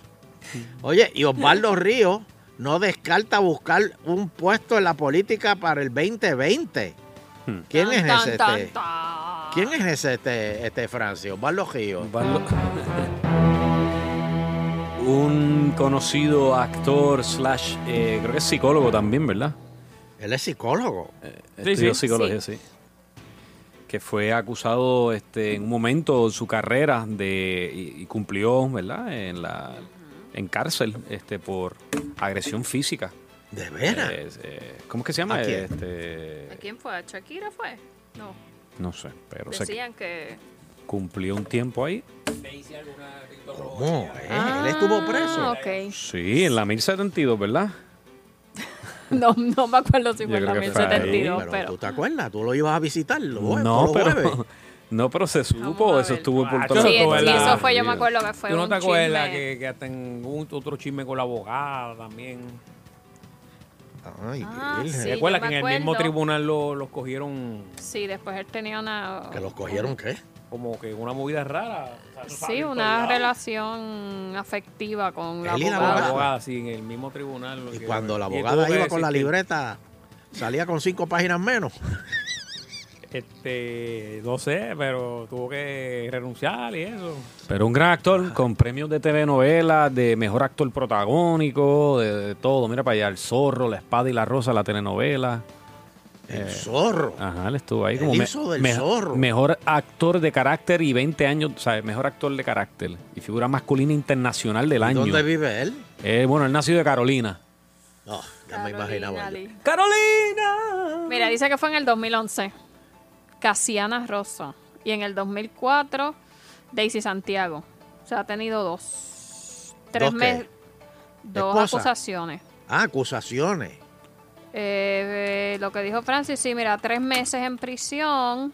Oye, y Osvaldo Ríos no descarta buscar un puesto en la política para el 2020. ¿Quién es ese? tan, este? ¿Quién es ese este, este Francio? Osvaldo Ríos. Un conocido actor slash, eh, creo que es psicólogo también, ¿verdad? Él es psicólogo. Estudió sí. Eh, psicología, sí. Que fue acusado este, en un momento de su carrera de, y, y cumplió, ¿verdad? En la en cárcel este, por agresión física. ¿De veras? Eh, eh, ¿Cómo es que se llama? ¿A quién? Este, ¿A quién fue? ¿A Shakira fue? No. no sé, pero sé que Decían que... cumplió un tiempo ahí. ¿Cómo? ¿Eh? ¿Él estuvo preso? Ah, ok. Sí, en la 1072, ¿verdad? No, no me acuerdo si fue en la creo que fue ahí. 1072, pero, pero... ¿tú te acuerdas? ¿Tú lo ibas a visitar los jue- No, pero, jueves? no, pero se supo, eso estuvo por Ah, todo eso Sí, no, sí, ¿verdad? eso fue, yo me acuerdo que fue ¿Tú no un te acuerdas que, que hasta en un otro chisme con la abogada también? Ay, Ah, sí, ¿Te acuerdas que en el mismo tribunal lo- los cogieron? Sí, después él tenía una... ¿Que los cogieron qué? Como que una movida rara. O sea, Sí, una relación afectiva con la la La abogada. sí, en el mismo tribunal. Y que- cuando la abogada iba con la libreta, salía con cinco páginas menos. Este, no sé, pero tuvo que renunciar y eso. Pero un gran actor con premios de telenovela, de mejor actor protagónico, de, de todo. Mira para allá, El Zorro, La Espada y la Rosa, la telenovela. El Eh, zorro. Ajá, él estuvo ahí como me- hizo del me- Zorro. mejor actor de carácter y 20 años, ¿sabes? Mejor actor de carácter y figura masculina internacional del año. ¿Dónde vive él? Eh, bueno, él nació de Carolina. No, ya me imaginaba. yo. ¡Carolina! Mira, dice que fue en el 2011. Casiana Rosso. Y en el 2004, Daisy Santiago. O sea, ha tenido dos. Tres ¿Dos meses. Dos Esposa. acusaciones. Ah, acusaciones. Eh, eh, lo que dijo Francis, sí, mira, tres meses en prisión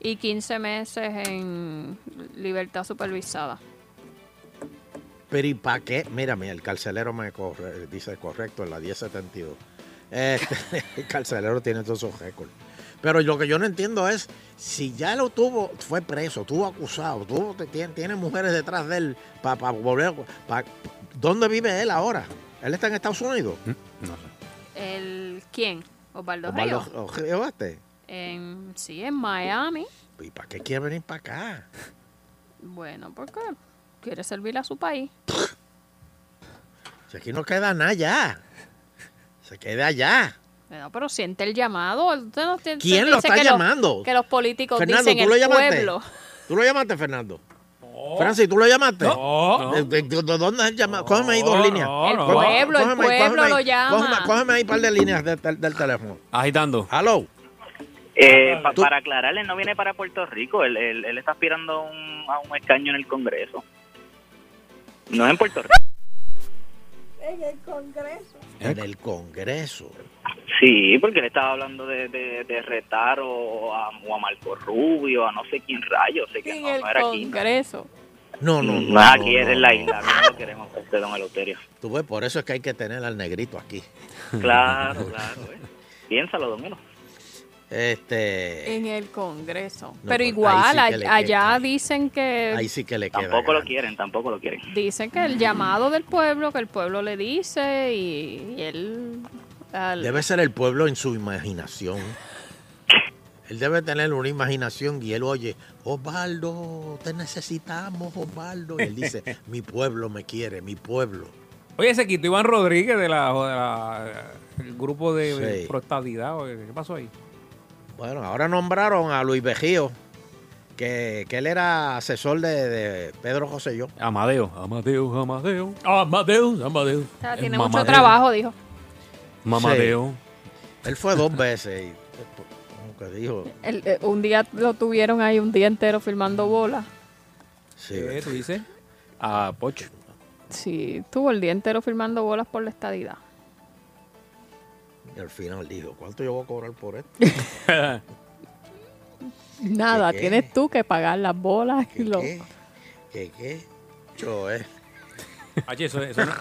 y 15 meses en libertad supervisada. Pero ¿y para qué? Mírame, el carcelero me corre- dice correcto en la 1072. Este, el carcelero tiene todos esos récords. Pero lo que yo no entiendo es, si ya lo tuvo, fue preso, tuvo acusado, tuvo, tiene, tiene mujeres detrás de él para volver... pa- ¿Dónde vive él ahora? ¿Él está en Estados Unidos? ¿El quién? Osvaldo Osvaldo Ríos. Ojeo este. En, sí, en Miami. ¿Y para qué quiere venir para acá? Bueno, porque quiere servir a su país. Si aquí no queda nada ya. Se queda allá. Bueno, pero siente el llamado. Usted no tiene- ¿Quién usted lo está que los- llamando? que los políticos Fernando, dicen ¿tú lo el llamaste? pueblo. ¿Tú lo llamaste, Fernando? Francis, ¿tú lo llamaste? No. ¿De, de- de- de dónde has llamado? Cógeme ahí dos líneas. no, El pueblo, el Cógeme pueblo cógeme lo ahí. llama. Cógeme, cógeme ahí un par de líneas de- del- del teléfono. Agitando. Hello. Eh, pa- Tú- para aclararle, no viene para Puerto Rico, él, él- él está aspirando a un, a un escaño en el Congreso. No es en Puerto Rico. En el Congreso. En el Congreso. Sí, porque él estaba hablando de, de, de retar o a, o a Marco Rubio, a no sé quién rayo, sé que En no, el no era aquí. Congreso. No, no, no. No es aquí, no, es no, en la no. isla, no queremos usted, don Eleuterio. Tú ves, por eso es que hay que tener al negrito aquí. Claro, claro. eh. Piénsalo, don Elo. Este. En el Congreso. No, Pero pues, igual, sí a- allá queda. dicen que Ahí sí que le queda. Tampoco lo quieren, tampoco lo quieren. dicen que el llamado del pueblo, que el pueblo le dice y, y él al- Debe ser el pueblo en su imaginación. Él debe tener una imaginación y él oye, Osvaldo, te necesitamos, Osvaldo. Y él dice, mi pueblo me quiere, mi pueblo. Oye, se quitó Iván Rodríguez de la, de la- el grupo de, Sí. proestadidad. ¿o ¿Qué pasó ahí? Bueno, ahora nombraron a Luis Vejío, que, que él era asesor de, de Pedro José Yo. Amadeo, Amadeo, Amadeo. Amadeus, Amadeus. o sea, el tiene mucho trabajo, dijo. Mamadeo. Él fue dos veces y, como que dijo, El- eh, un día lo tuvieron ahí un día entero filmando bolas. sí, ¿Qué tú dices? A Poch. Sí, tuvo el día entero filmando bolas por la estadidad. y al final dijo, ¿cuánto yo voy a cobrar por esto? Nada, ¿Qué, qué? tienes tú que pagar las bolas y ¿Qué lo... qué? ¿Qué qué? Yo, eh. H, eso, eso no-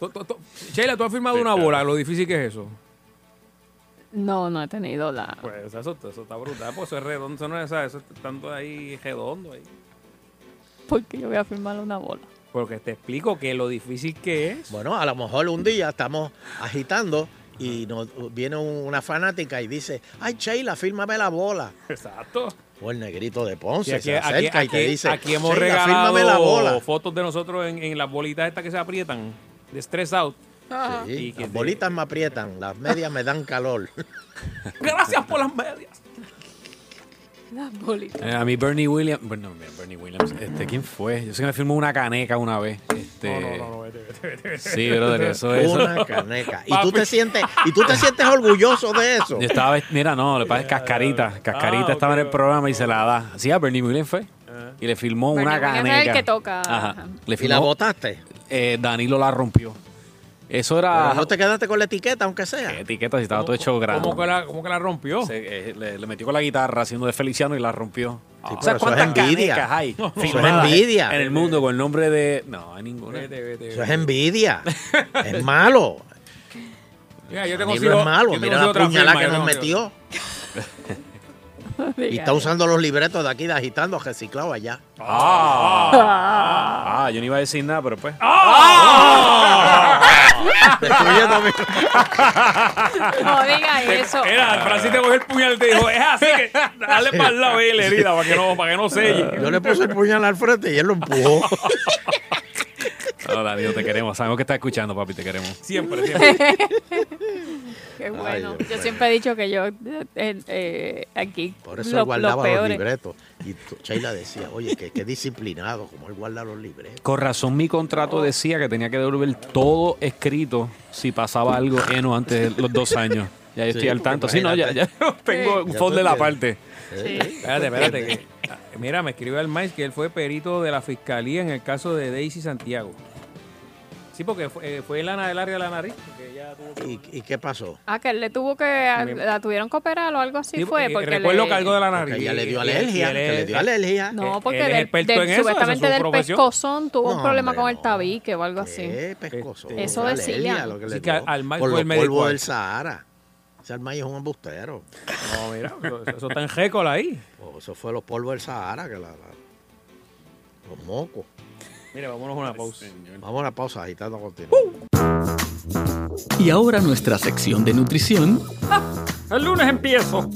tú- tú- Sheila, tú has firmado una bola, lo difícil que es eso. No, no he tenido la... Pues eso, eso está brutal, pues eso es redondo, eso no es eso es tanto ahí redondo ahí. Porque yo voy a firmar una bola. Porque te explico que lo difícil que es. Bueno, a lo mejor un día estamos agitando y nos viene un- una fanática y dice, ay, Sheila, fírmame la bola. Exacto. O el negrito de Ponce aquí, se aquí- acerca y te aquí- dice, aquí hemos "Sheila, regalado la bola. fotos de nosotros en, en las bolitas estas que se aprietan, de Stress Out. Sí, Y que las te- bolitas me aprietan, las medias me dan calor. Gracias por las medias. Las bolitas. Eh, a mí Bernie Williams, bueno, Bernie Williams, este, ¿quién fue? Yo sé que me firmó una caneca una vez. Este, No, no, no, vete, vete, vete, vete. Sí, brother, eso es. Una caneca. Y tú te sientes, y tú te sientes orgulloso de eso. Yo estaba, mira, no, le pasa es Cascarita. Cascarita Ah, estaba en el programa y se la da. Sí, a Bernie Williams fue. Y le filmó Bernie una Williams es el caneca. que toca, Ajá. ¿Y la botaste? eh, Danilo la rompió. Eso era. Pero no te quedaste con la etiqueta, aunque sea. ¿Qué etiqueta si estaba todo hecho grande. ¿Cómo que la, cómo que la rompió? Se- eh, le, le metió con la guitarra haciendo de Feliciano y la rompió. Sí, O sea, eso es ¿cuántas envidia. canecas hay Eso es envidia. en el mundo con el nombre de... No, hay ninguna. Vete, vete, Eso es envidia. es malo. Mira, yo te consigo, es malo. yo te Mira la puñalada que nos metió. Y está usando los libretos de aquí de agitando, reciclado allá. Ah, ah, yo no iba a decir nada, pero pues. Destruyendo mi- No diga eso. Era, Francis te cogió el puñal y te dijo, es así que dale para el lado ahí la herida para que no, para que no selle. Yo le puse el puñal al frente y él lo empujó. No, Danilo, te queremos. Sabemos que estás escuchando, papi, te queremos. Siempre, siempre. Qué bueno. Yo siempre he dicho que yo eh, eh, aquí Por eso lo- él guardaba los libretos. Y Sheila decía, oye, que qué disciplinado, como él guarda los libretos. Con razón, mi contrato decía que tenía que devolver todo escrito si pasaba algo eno antes de los dos años. Ya yo Sí, estoy al tanto. Sí, no, ya, ya tengo un fondo de la parte. Espérate, espérate. que- mira, me escribió el maíz que él fue perito de la fiscalía en el caso de Daisy Santiago. Sí, porque fue, eh, fue lana del área de la nariz. porque ella tuvo que- ¿Y, y qué pasó? Ah, que él le tuvo que. La tuvieron que operar o algo así Sí, fue. porque Porque recuerdo le- que algo de la nariz. Ella le dio alergia, que le dio alergia. No, porque Él es del- experto del- en eso, esa es supuestamente su del profesión. pescozón tuvo un problema hombre, con el tabique o algo así. ¿Qué pescozo? Eso decía. alergia, lo que le Así que dio. al- al mal Por el ahí. del Sahara. Ese Almay es un embustero. No, mira, eso, está en récord ahí. Oh, eso fue los polvos del Sahara, que la, la- los mocos. Mira, vámonos a una pausa. Vamos a una pausa, agitando continúa. Y ahora nuestra sección de nutrición. El lunes empiezo.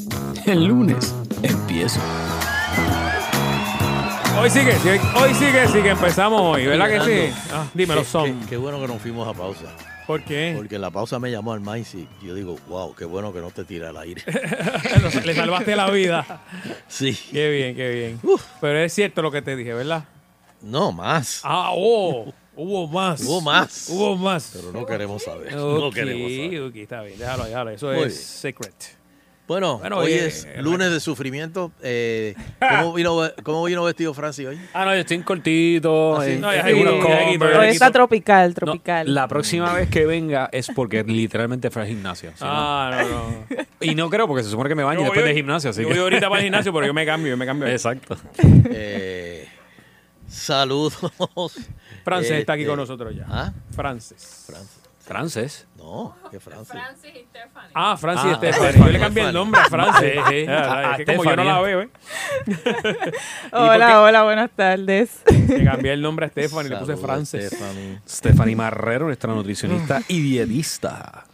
El lunes empiezo. Hoy sigue, sí, hoy sigue, sí que empezamos hoy, ¿verdad que sí? Ah, dímelo, son. Qué, qué bueno que nos fuimos a pausa. ¿Por qué? Porque en la pausa me llamó al y yo digo, wow, qué bueno que no te tira al aire. Le salvaste la vida. Sí. Qué bien, qué bien. Pero es cierto lo que te dije, ¿verdad? No, más. Ah, oh, hubo más. Hubo más. Hubo más. Pero no queremos saber. No queremos saber. ok, está bien, déjalo, déjalo. Eso Muy es bien. secret. Bueno, Bueno, hoy oye, es lunes de sufrimiento. Eh, ¿cómo, vino, ¿Cómo vino vestido Francis hoy? Ah, no, yo estoy en cortito. Ah, sí. No. Hoy está tropical, No, tropical. la próxima vez que venga es porque literalmente fue al gimnasio. Ah, no, no. Y no creo porque se supone que me bañe Yo después voy- del gimnasio. Así yo que... voy ahorita para el gimnasio, pero yo me cambio, yo me cambio. Exacto. Eh, saludos. Frances está aquí Este, con nosotros ya. ¿Ah? Frances. ¿Frances? No, ¿qué Francis? Francis y Stephanie. Ah, Francis Ah, y Stephanie. Stephanie. Yo le cambié el nombre a Frances. Sí, sí. Ah, A- es a que como yo no la veo, ¿eh? Hola, hola, buenas tardes. Le cambié el nombre a Stephanie, le puse Frances. Stephanie. Stephanie Marrero, nuestra nutricionista y dietista.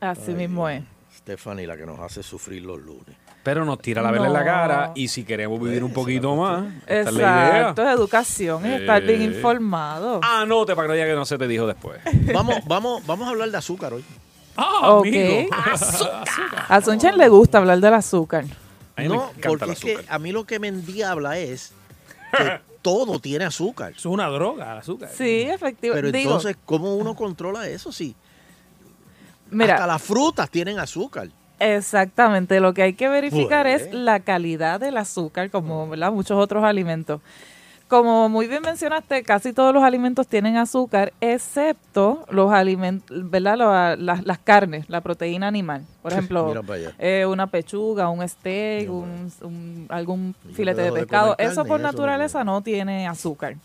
Así mismo es. Stephanie, la que nos hace sufrir los lunes. Pero nos tira la vela en la cara y si queremos vivir un poquito más, esta es la idea. Exacto, es educación, es estar bien Eh. informado. Anote para que no diga que no se te dijo después. Vamos, vamos, vamos a hablar de azúcar hoy. Ah, Ok. amigo. A Sunshine le gusta hablar del azúcar. A mí me No, porque el es que azúcar. a mí lo que me endiabla es que todo tiene azúcar. Eso es una droga, el azúcar. Sí, efectivamente. Pero Digo, entonces, ¿cómo uno controla eso? Sí. mira, Hasta las frutas tienen azúcar. Exactamente, lo que hay que verificar Pues. es la calidad del azúcar, como ¿verdad? muchos otros alimentos. Como muy bien mencionaste, casi todos los alimentos tienen azúcar, excepto los alimentos, ¿verdad? Las, las carnes, la proteína animal. Por ejemplo, eh, una pechuga, un steak, un, un- algún filete de pescado. eso por eso naturaleza no tiene azúcar.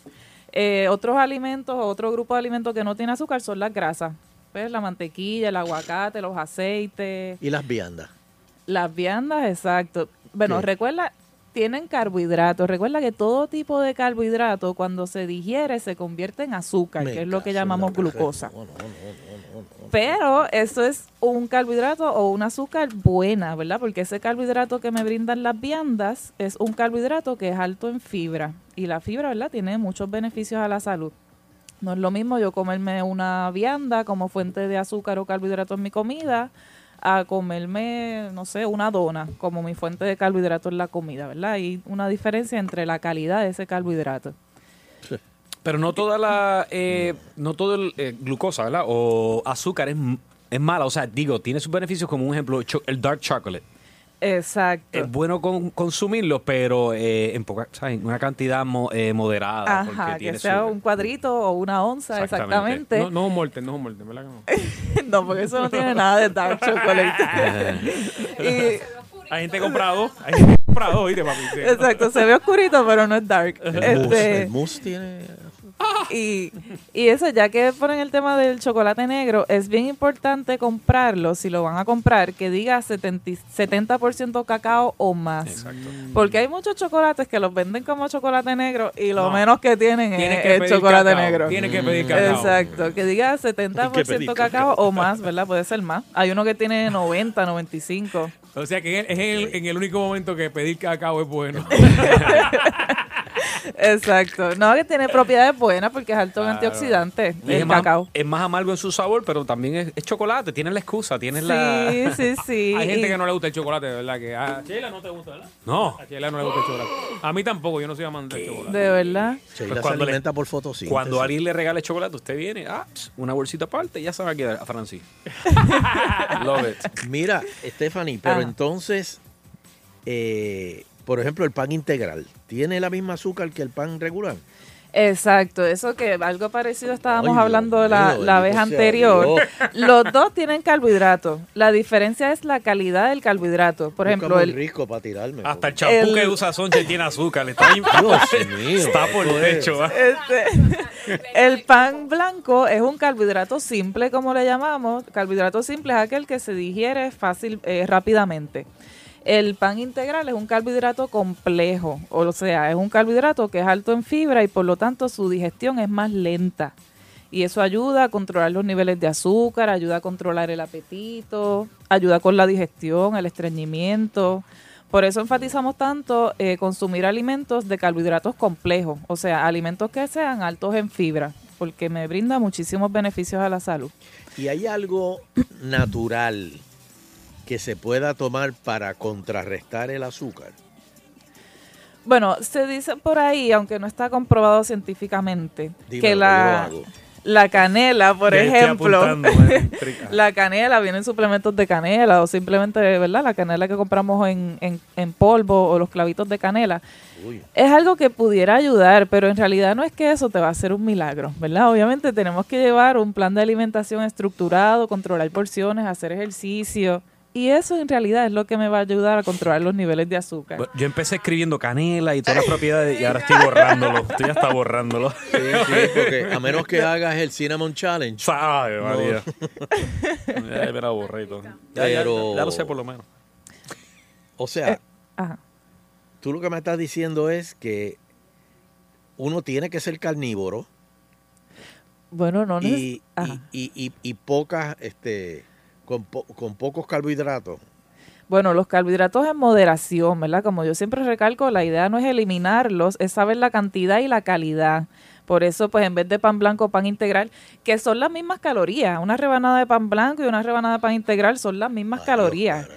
Eh, otros alimentos, otro grupo de alimentos que no tiene azúcar son las grasas. Pues la mantequilla, el aguacate, los aceites, Y las viandas. las viandas, exacto. Bueno, ¿Qué? recuerda, tienen carbohidratos. Recuerda que todo tipo de carbohidrato cuando se digiere se convierte en azúcar, Me que es lo que llamamos glucosa. No, no, no. Pero eso es un carbohidrato o un azúcar buena, ¿verdad? Porque ese carbohidrato que me brindan las viandas es un carbohidrato que es alto en fibra. Y la fibra, ¿verdad? Tiene muchos beneficios a la salud. No es lo mismo yo comerme una vianda como fuente de azúcar o carbohidrato en mi comida a comerme, no sé, una dona como mi fuente de carbohidrato en la comida, ¿verdad? Hay una diferencia entre la calidad de ese carbohidrato. Pero no toda la, eh, no todo el eh, glucosa, ¿verdad? O azúcar es, es mala. O sea, digo, tiene sus beneficios como un ejemplo, el dark chocolate. Exacto. Es bueno con- consumirlo, pero eh, en poca, ¿sabes? Una cantidad mo- eh, moderada. porque Ajá, que tiene sea su- un cuadrito o una onza, Exactamente. exactamente. No, no es un morte, no es un morte, ¿verdad que no? No, porque eso no tiene nada de dark chocolate. Y- Hay gente que compra dos, hay gente que compra dos, ¿oíste, papi? Exacto, se ve oscurito, pero no es dark. El mousse, Este, el mousse tiene Y, y eso, ya que ponen el tema del chocolate negro, es bien importante comprarlo, si lo van a comprar, que diga 70, 70% cacao o más. Porque hay muchos chocolates que los venden como chocolate negro y lo No. menos que tienen Tienes es, que es chocolate cacao, negro. tienes que pedir cacao. Exacto, que diga Hay que 70% pedir cacao o más, ¿verdad? Puede ser más. Hay uno que tiene 90, 95. O sea que es el, en el único momento que pedir cacao es bueno. Exacto. No, que tiene propiedades buenas porque es alto en antioxidantes, Y el es, más, cacao. es más amargo en su sabor, pero también es, es chocolate. Tienes la excusa, tienes la... Sí, sí, sí. Hay gente Y- que no le gusta el chocolate, de verdad. Que a Sheila no te gusta, ¿verdad? No. A Sheila no le gusta el chocolate. A mí tampoco, yo no soy amante del chocolate. De verdad. Sheila Pues se cuando le- por fotosíntesis. Cuando alguien le regale chocolate, usted viene, ah, una bolsita aparte y ya se va a quedar a Francis. Love it. Mira, Stephanie, pero Ah. entonces, eh, por ejemplo, el pan integral, ¿tiene la misma azúcar que el pan regular? Exacto, eso que algo parecido estábamos Ay, hablando Dios la, vez anterior. Dios. Los dos tienen carbohidratos. La diferencia es la calidad del carbohidrato. Por ejemplo, el, rico para tirarme. Hasta el champú El- que usa Sonche tiene azúcar. Está, Dios mío, está por el techo. ¿va? Este, el pan blanco es un carbohidrato simple, como le llamamos. Carbohidrato simple es aquel que se digiere fácil, eh, rápidamente. El pan integral es un carbohidrato complejo, o sea, es un carbohidrato que es alto en fibra y por lo tanto su digestión es más lenta. Y eso ayuda a controlar los niveles de azúcar, ayuda a controlar el apetito, ayuda con la digestión, el estreñimiento. Por eso enfatizamos tanto eh, consumir alimentos de carbohidratos complejos, o sea, alimentos que sean altos en fibra, porque me brinda muchísimos beneficios a la salud. ¿Y hay algo natural que se pueda tomar para contrarrestar el azúcar? Bueno, se dice por ahí, aunque no está comprobado científicamente, Dime que la, la canela, por Ya ejemplo, la canela, vienen suplementos de canela o simplemente, ¿verdad? La canela que compramos en, en, en polvo o los clavitos de canela. Uy. Es algo que pudiera ayudar, pero en realidad no es que eso te va a hacer un milagro, ¿verdad? Obviamente tenemos que llevar un plan de alimentación estructurado, controlar porciones, hacer ejercicio. Y eso en realidad es lo que me va a ayudar a controlar los niveles de azúcar. Bueno, Yo empecé escribiendo canela y todas las propiedades y ahora estoy borrándolo. Estoy hasta borrándolo. Sí, sí, porque a menos que hagas el Cinnamon Challenge. Sabe, no. María. Ya me la borré y todo. Ya, ya, Pero- ya lo sé por lo menos. O sea, Eh, Ajá. tú lo que me estás diciendo es que uno tiene que ser carnívoro Bueno, no Ajá. y, y, y- y pocas, este, con, po- con pocos carbohidratos. Bueno, los carbohidratos en moderación, ¿verdad? Como yo siempre recalco, la idea no es eliminarlos, es saber la cantidad y la calidad. Por eso, pues en vez de pan blanco, pan integral, que son las mismas calorías. Una rebanada de pan blanco y una rebanada de pan integral son las mismas calorías.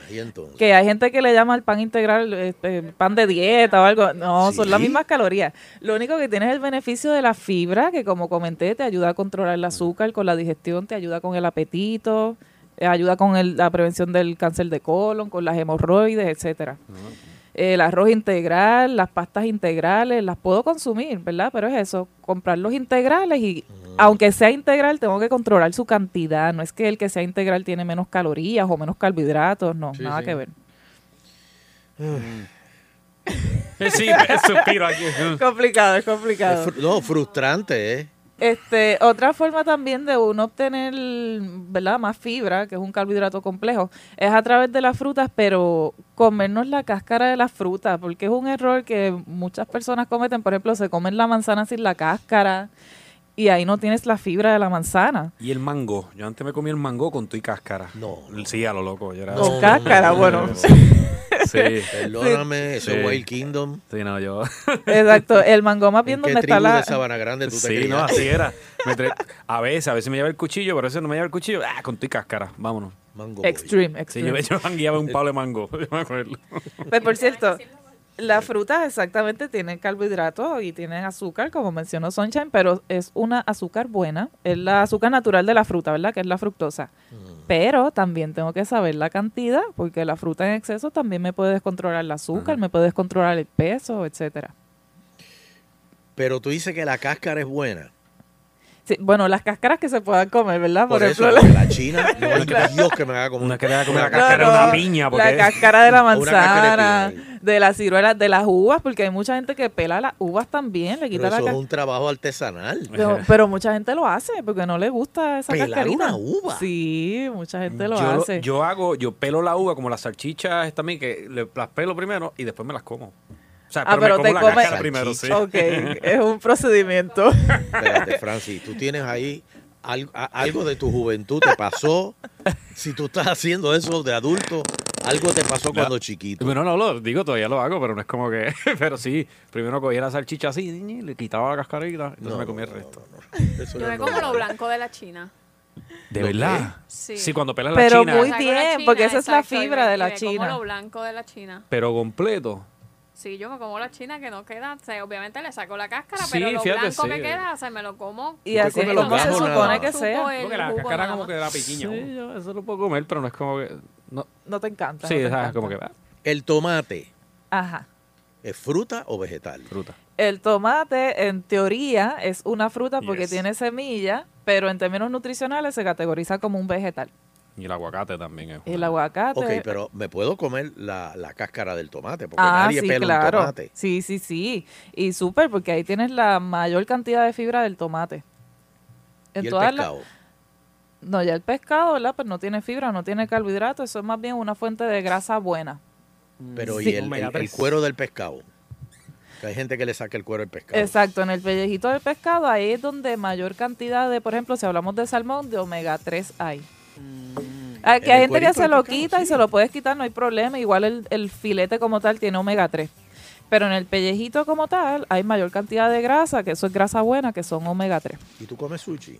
Que hay gente que le llama al pan integral este, pan de dieta o algo. No, son las mismas calorías. Lo único que tiene es el beneficio de la fibra, que como comenté, te ayuda a controlar el azúcar con la digestión, te ayuda con el apetito, ayuda con el- la prevención del cáncer de colon, con las hemorroides, etcétera. El arroz integral, las pastas integrales, las puedo consumir, ¿verdad? Pero es eso, comprar los integrales y aunque sea integral, tengo que controlar su cantidad. No es que el que sea integral tiene menos calorías o menos carbohidratos, no, Sí, nada sí. que ver. Sí, suspiro aquí. complicado, es complicado. es fr- no, frustrante, ¿eh? Este, otra forma también de uno obtener, ¿verdad? Más fibra, que es un carbohidrato complejo, es a través de las frutas, pero comernos la cáscara de las frutas, porque es un error que muchas personas cometen. Por ejemplo, se comen la manzana sin la cáscara y ahí no tienes la fibra de la manzana. Y el mango. Yo antes me comía el mango con tu y cáscara. No. Sí, a lo loco. Yo era Con cáscara, bueno. Sí. Perdóname, eso Sí. es Wild Kingdom. Sí, no, yo. Exacto, el mango más bien ¿En qué donde está la... de Sabana Grande tú te Sí, no, así era. Me tre- A veces, a veces me lleva el cuchillo, pero a veces no me lleva el cuchillo. Ah, con tu y cáscara. Vámonos. Mango Extreme, Sí, extreme. yo, yo mangueaba un palo de mango. Yo me acuerdo. Pues por cierto, las frutas exactamente tienen carbohidratos y tienen azúcar, como mencionó Sunshine, pero es una azúcar buena. Es la azúcar natural de la fruta, ¿verdad? Que es la fructosa. Pero también tengo que saber la cantidad, porque la fruta en exceso también me puede descontrolar el azúcar, me puede descontrolar el peso, etcétera. Pero tú dices que la cáscara es buena. Sí, bueno, las cáscaras que se puedan comer, ¿verdad? Por, eso, ejemplo, la china, no Dios que me haga como Una que le haga como la No, cáscara de no, una piña. Porque La cáscara de la cáscara de manzana, de las ciruelas, de las uvas, porque hay mucha gente que pela las uvas también, le quita Pero la eso es un trabajo artesanal. pero, pero mucha gente lo hace porque no le gusta esa ¿Pelar cascarita. una uva? Sí, mucha gente lo yo, hace. yo hago, yo pelo la uva como las salchichas también, que las pelo primero y después me las como. O sea, Ah, pero, pero me te como la come- cáscara primero, sí. Ok, es un procedimiento. Espérate, Francis, tú tienes ahí algo de tu juventud, te pasó. Si tú estás haciendo eso de adulto, algo te pasó cuando chiquito. Bueno, no, lo digo, todavía lo hago, pero no es como que... Pero sí, primero cogía la salchicha así, y le quitaba la cascarita, entonces No, me comía el resto. Eso Yo no me es como lo blanco de la china. ¿De ¿Lo verdad? Sí. Sí, cuando pelas la Pero china. muy Saco la bien, china, porque esa es la fibra de la me como china. lo blanco de la china. Pero completo. Sí, yo me como la china que no queda. O sea, obviamente le saco la cáscara, Sí, pero lo fíjate, blanco sí. que queda, o sea, me lo como. Y así es como se supone que sea. Porque la cáscara como que da piquiña. Sí, yo eso lo puedo comer, pero no es como que... No, No te encanta. sí, no te sea, encanta. como que... ah, El tomate, Ajá. ¿es fruta o vegetal? Fruta. El tomate, en teoría, es una fruta porque Yes. tiene semilla, pero en términos nutricionales se categoriza como un vegetal. Y el aguacate también es... El aguacate. Ok, pero me puedo comer la, la cáscara del tomate, porque ah, nadie sí, pela un claro. tomate. Sí, sí, sí. Y súper, porque ahí tienes la mayor cantidad de fibra del tomate. En ¿Y el pescado? No, ya el pescado, ¿verdad? Pues no tiene fibra, no tiene carbohidratos, eso es más bien una fuente de grasa buena. Pero Sí. ¿y el, el- cuero del pescado? Que hay gente que le saca el cuero del pescado. Exacto, en el pellejito del pescado, ahí es donde mayor cantidad de, por ejemplo, si hablamos de salmón, de omega 3 hay. Ah, que En hay gente que se lo quita y se lo puedes quitar, no hay problema. Igual el, el filete como tal tiene omega 3. Pero en el pellejito como tal hay mayor cantidad de grasa, que eso es grasa buena, que son omega 3. ¿Y tú comes sushi?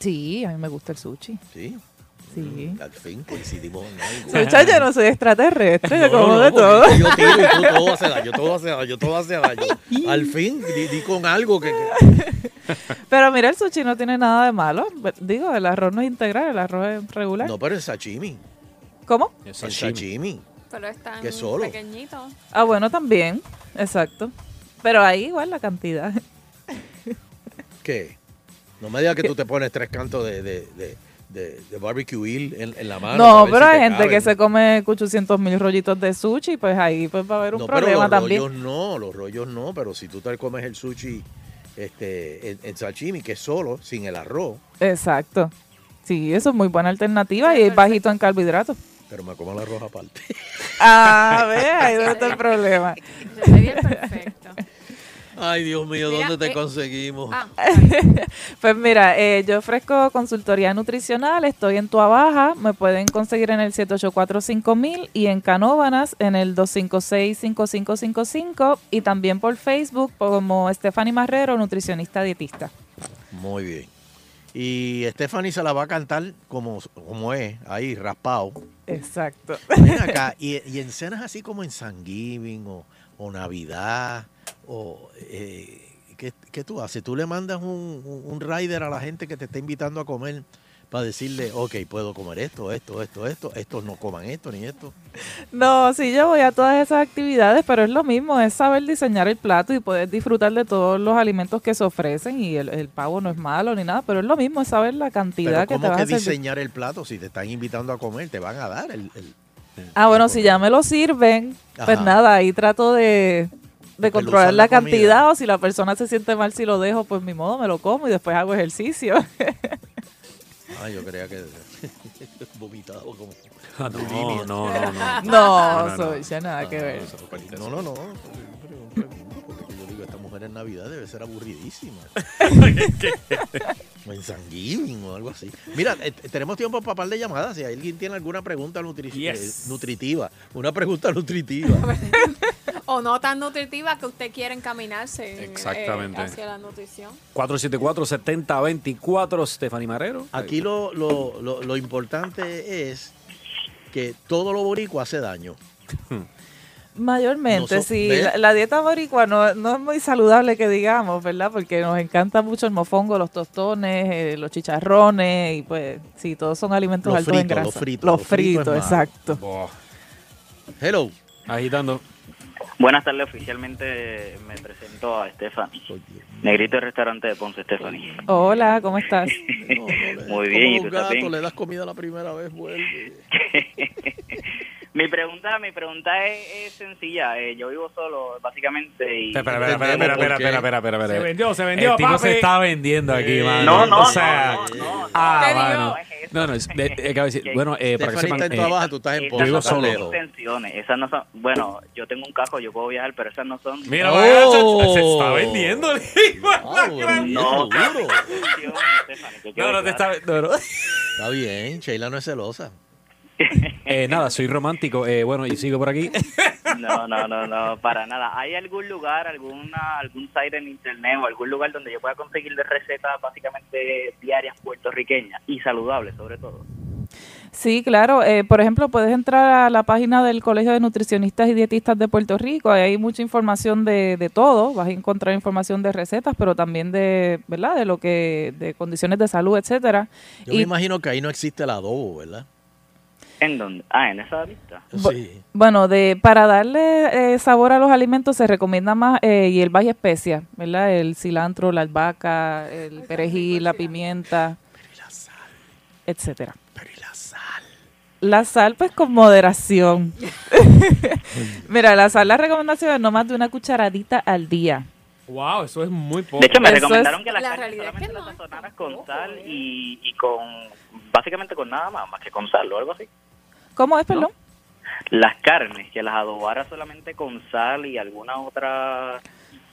Sí, a mí me gusta el sushi. Sí. Sí. Al fin coincidimos en algo. Muchacha, yo no soy extraterrestre, yo No, como no, de todo. Yo tiro y tú todo hace daño, todo hace daño, todo hace daño. Al fin, di, di con algo que... que- Pero mira, el sushi no tiene nada de malo. Digo, el arroz no es integral, el arroz es regular. No, pero el sashimi. ¿Cómo? El sashimi. Pero es tan Que solo. pequeñito. Ah, bueno, también. Exacto. Pero ahí igual la cantidad. ¿Qué? No me digas que tú te pones tres cantos de, de, de, de- de barbecue oil en, en la mano. No, pero si hay te gente que se come 800 mil rollitos de sushi, pues ahí pues va a haber un No, pero problema los también. rollos no, los rollos no, pero si tú te comes el sushi este, en, en sashimi, que es solo, sin el arroz, Exacto. Sí, eso es muy buena alternativa y es bajito en carbohidratos. pero me como el arroz aparte. Ah, ve, ahí donde está el problema. Sería el perfecto. Ay, Dios mío, Mira, ¿dónde te eh, conseguimos? ah, Pues mira, eh, yo ofrezco consultoría nutricional, estoy en Tua Baja, me pueden conseguir en el 784-5000 y en Canóvanas en el 256-5555 y también por Facebook como Stephanie Marrero, nutricionista dietista. Muy bien. Y Stephanie se la va a cantar como, como es, ahí, raspado. Exacto. Ven acá, y, y en cenas así como en San Giving o, o Navidad, o eh, ¿qué, qué tú haces? Tú le mandas un, un, un rider a la gente que te está invitando a comer para decirle, ok, puedo comer esto, esto, esto, esto, estos no coman esto ni esto. No, sí, yo voy a todas esas actividades, pero es lo mismo, es saber diseñar el plato y poder disfrutar de todos los alimentos que se ofrecen y el, el pavo no es malo ni nada, pero es lo mismo, es saber la cantidad Pero que te ¿cómo vas que a diseñar el plato si te están invitando a comer? Te van a dar el... el- Ah, bueno, si ya me lo sirven, pues nada, ahí trato de, de controlar la la cantidad o si la persona se siente mal si lo dejo, pues mi modo me lo como y después hago ejercicio. Ah, yo creía que vomitado como... Ah, no, bulimia. no, no, no. No, soy ya nada que ver. No, no, no. Porque yo digo, esta mujer en Navidad debe ser aburridísima. o en San Giving o algo así. Mira, eh, tenemos tiempo para par de llamadas. Si alguien tiene alguna pregunta nutri- Yes. eh, nutritiva, una pregunta nutritiva. O no tan nutritiva que usted quiere encaminarse eh, Exactamente. hacia la nutrición. 474-7024, Stephanie Marrero. Aquí lo, lo, lo, lo importante es que todo lo boricua hace daño. Mayormente, No so- sí. La, la dieta boricua no, no es muy saludable que digamos, ¿verdad? Porque nos encanta mucho el mofongo, los tostones, eh, los chicharrones y pues sí, todos son alimentos Los altos en grasa. los fritos, Los los fritos exacto. Hello. Agitando. Buenas tardes, oficialmente me presento a Stephanie. Negrito del restaurante de Ponce, Stephanie. Hola, ¿cómo estás? Muy bien, ¿y tú un estás gato, bien? le das comida la primera vez, vuelve. Mi pregunta, mi pregunta es, es sencilla. Eh, yo vivo solo, básicamente. Y... Espera, espera, espera, espera, espera, espera, espera, espera, espera. Se vendió, se vendió, El tipo papi. se está vendiendo aquí, mano. No, no, o sea, no, ah, ¿Qué mano. digo? No, no, es, de- de- acabo de decir, bueno, eh, para que sepan, eh, tú estás en yo vivo no solo. Esas no son. Bueno, yo tengo un cajo, yo puedo viajar, pero esas no son. Mira, Oh. vaya, se, se está vendiendo. No, duro. No, No, no te está no, no. Está bien, Sheila no es celosa. Eh, nada, soy romántico. Eh, bueno, y sigo por aquí. No, no, no, no, para nada. ¿Hay algún lugar, alguna, algún site en internet o algún lugar donde yo pueda conseguir recetas básicamente diarias puertorriqueñas y saludables sobre todo? Sí, claro. Eh, por ejemplo, puedes entrar a la página del Colegio de Nutricionistas y Dietistas de Puerto Rico. Ahí hay mucha información de, de todo. Vas a encontrar información de recetas, pero también de, ¿verdad? De lo que, de condiciones de salud, etcétera. Yo Y- me imagino que ahí no existe el adobo, ¿verdad? ¿En dónde? Ah, en esa lista. Sí. Bueno, de para darle eh, sabor a los alimentos se recomienda más eh, hierbas y especias, ¿verdad? El cilantro, la albahaca, el perejil, la pimienta, etcétera. Pero ¿y la sal? La sal, pues con moderación. Mira, la sal, la recomendación es no más de una cucharadita al día. Wow, eso es muy poco. De hecho, me Eso recomendaron es- que la, La carne realidad es solamente que la no sazonaras con sal y, y con, básicamente con nada más, más que con sal o algo así. ¿Cómo es, perdón? Las carnes, que las adobaras solamente con sal y alguna otra,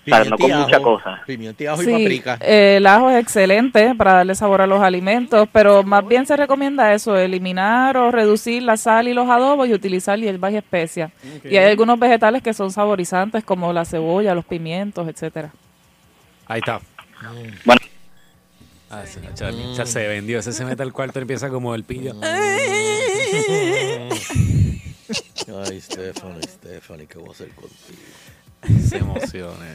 no Pimienta y con mucha ajo. cosa. Pimienta y ajo y Sí, paprika. eh, el ajo es excelente para darle sabor a los alimentos, pero más bien se recomienda eso, eliminar o reducir la sal y los adobos y utilizar hierbas y especias. Y hay algunos vegetales que son saborizantes como la cebolla, los pimientos, etcétera. Ahí está. Bueno. Ah, se, Charlie, ya se vendió. Ese se mete al cuarto y empieza como el pillo. Ay, Stephanie, Stephanie, ¿qué voy a hacer contigo? Se emociona.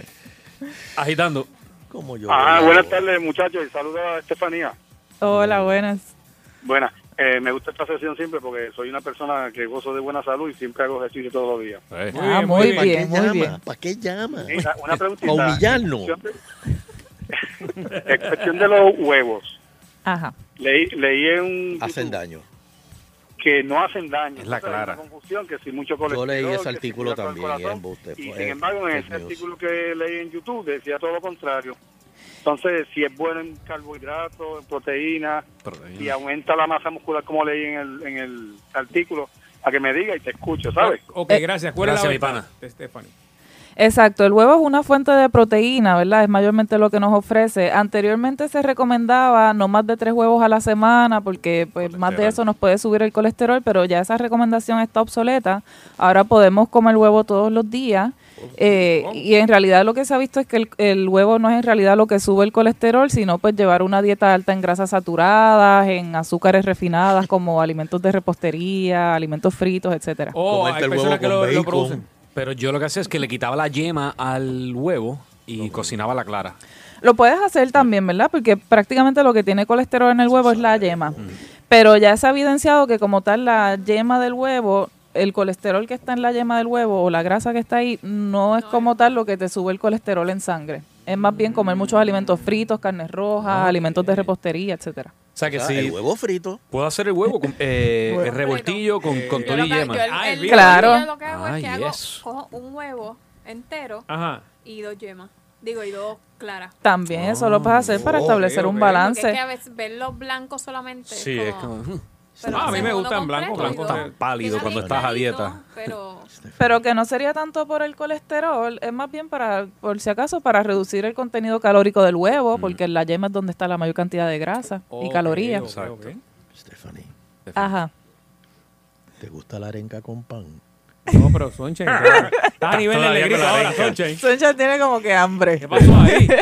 Agitando. Como yo. Ah, buenas tardes, muchachos, y saludos a Estefanía. Hola, buenas. Buenas. Eh, me gusta esta sesión siempre porque soy una persona que gozo de buena salud y siempre hago ejercicio todos los días. Eh. Ah, muy ¿Para bien, qué muy llama? bien. ¿Para qué llama? Una preguntita. Para humillarnos. En cuestión de- los huevos, Ajá. leí, leí en un Hacen daño. que no hacen daño. Es la hay clara. una confusión que si mucho Yo leí ese si artículo el también, y es corazón. Y sin embargo, en ese news. artículo que leí en YouTube decía todo lo contrario. Entonces, si es bueno en carbohidratos, en proteínas, Proteína. y aumenta la masa muscular como leí en el, en el artículo, a que me diga y te escucho, ¿sabes? Ok, gracias. ¿Cuál gracias, es la mi pana. Stephanie? Exacto, el huevo es una fuente de proteína, ¿verdad? Es mayormente lo que nos ofrece. Anteriormente se recomendaba no más de tres huevos a la semana porque pues más de eso nos puede subir el colesterol, pero ya esa recomendación está obsoleta. Ahora podemos comer huevo todos los días. eh, y en realidad lo que se ha visto es que el, el huevo no es en realidad lo que sube el colesterol, sino pues llevar una dieta alta en grasas saturadas, en azúcares refinadas como alimentos de repostería, alimentos fritos, etcétera. Oh, hay el personas que lo, lo producen. Pero yo lo que hacía es que le quitaba la yema al huevo y cocinaba la clara. Lo puedes hacer también, ¿verdad? Porque prácticamente lo que tiene colesterol en el huevo es la yema. Pero ya se ha evidenciado que como tal la yema del huevo, el colesterol que está en la yema del huevo o la grasa que está ahí, no es como tal lo que te sube el colesterol en sangre. Es más bien comer muchos alimentos fritos, carnes rojas, alimentos de repostería, etcétera. O sea que O sea, si El huevo frito. puedo hacer el huevo, con, eh, el revoltillo con, con Yo todo y yema. yo el- Ay, el- mira. Claro. yo lo que hago Ah, es que hago, cojo un huevo entero Ajá. y dos yemas. Digo, y dos claras. También eso lo puedes hacer para ok, establecer un Porque es balance. que a veces ver los blancos solamente. Sí, es como... pero Ah, a mí me y blancos dos- de- Tan pálido cuando estás a dieta. Pero Pero que no sería tanto por el colesterol, es más bien para, por si acaso, para reducir el contenido calórico del huevo, porque en la yema es donde está la mayor cantidad de grasa y calorías. ok, Exacto. ok. Stephanie, Ajá. ¿te gusta la arenca con pan? No, pero Sunshine. Estás a nivel de Todavía negrito con la ahora. Sunshine. Sunshine tiene como que hambre. ¿Qué pasó ahí?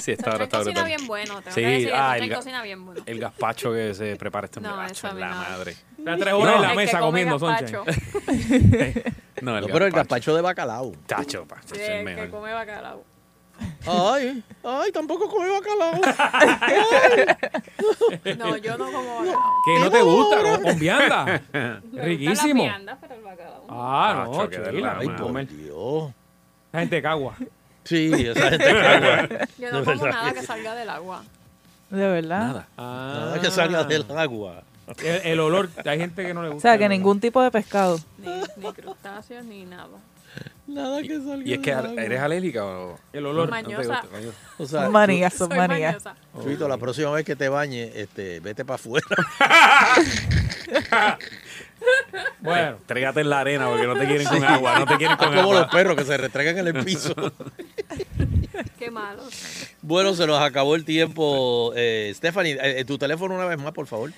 Sí, está ahora está cocina bien bueno. Tengo Sí, que decir que ah, el cocina bien bueno. El gazpacho que se prepara este No, mí la madre. Está tres horas en la mesa comiendo. Sunshine. No, el pero el gazpacho. de bacalao. Chacho, pa, Sí, es el que come bacalao. Ay, ay, tampoco come bacalao. No, yo no como bacalao. Que no te gusta, con, con vianda. Me gustan las Riquísimo. viandas, pero el bacalao. Ah, no, chila. la Ay, por Dios. La gente cagua. Sí, esa gente cagua. Yo no De como verdad nada que salga del agua. De verdad. Nada. Ah. Nada que salga del agua. El, el olor, hay gente que no le O gusta. sea, que ningún tipo de pescado. Ni, ni crustáceos ni nada. Nada que salga. ¿Y es que eres alérgica o El olor. No Mañosa. gusta, mañosa. O sea, Manías, tú- son manías. Chuito, la próxima vez que te bañes, este, vete para afuera. Bueno. Trégate en la arena porque no te quieren con agua, no te quieren con Como agua. los perros que se restregan en el piso. Qué malo. bueno, se nos acabó el tiempo. Eh, Stephanie, eh, eh, tu teléfono una vez más, por favor.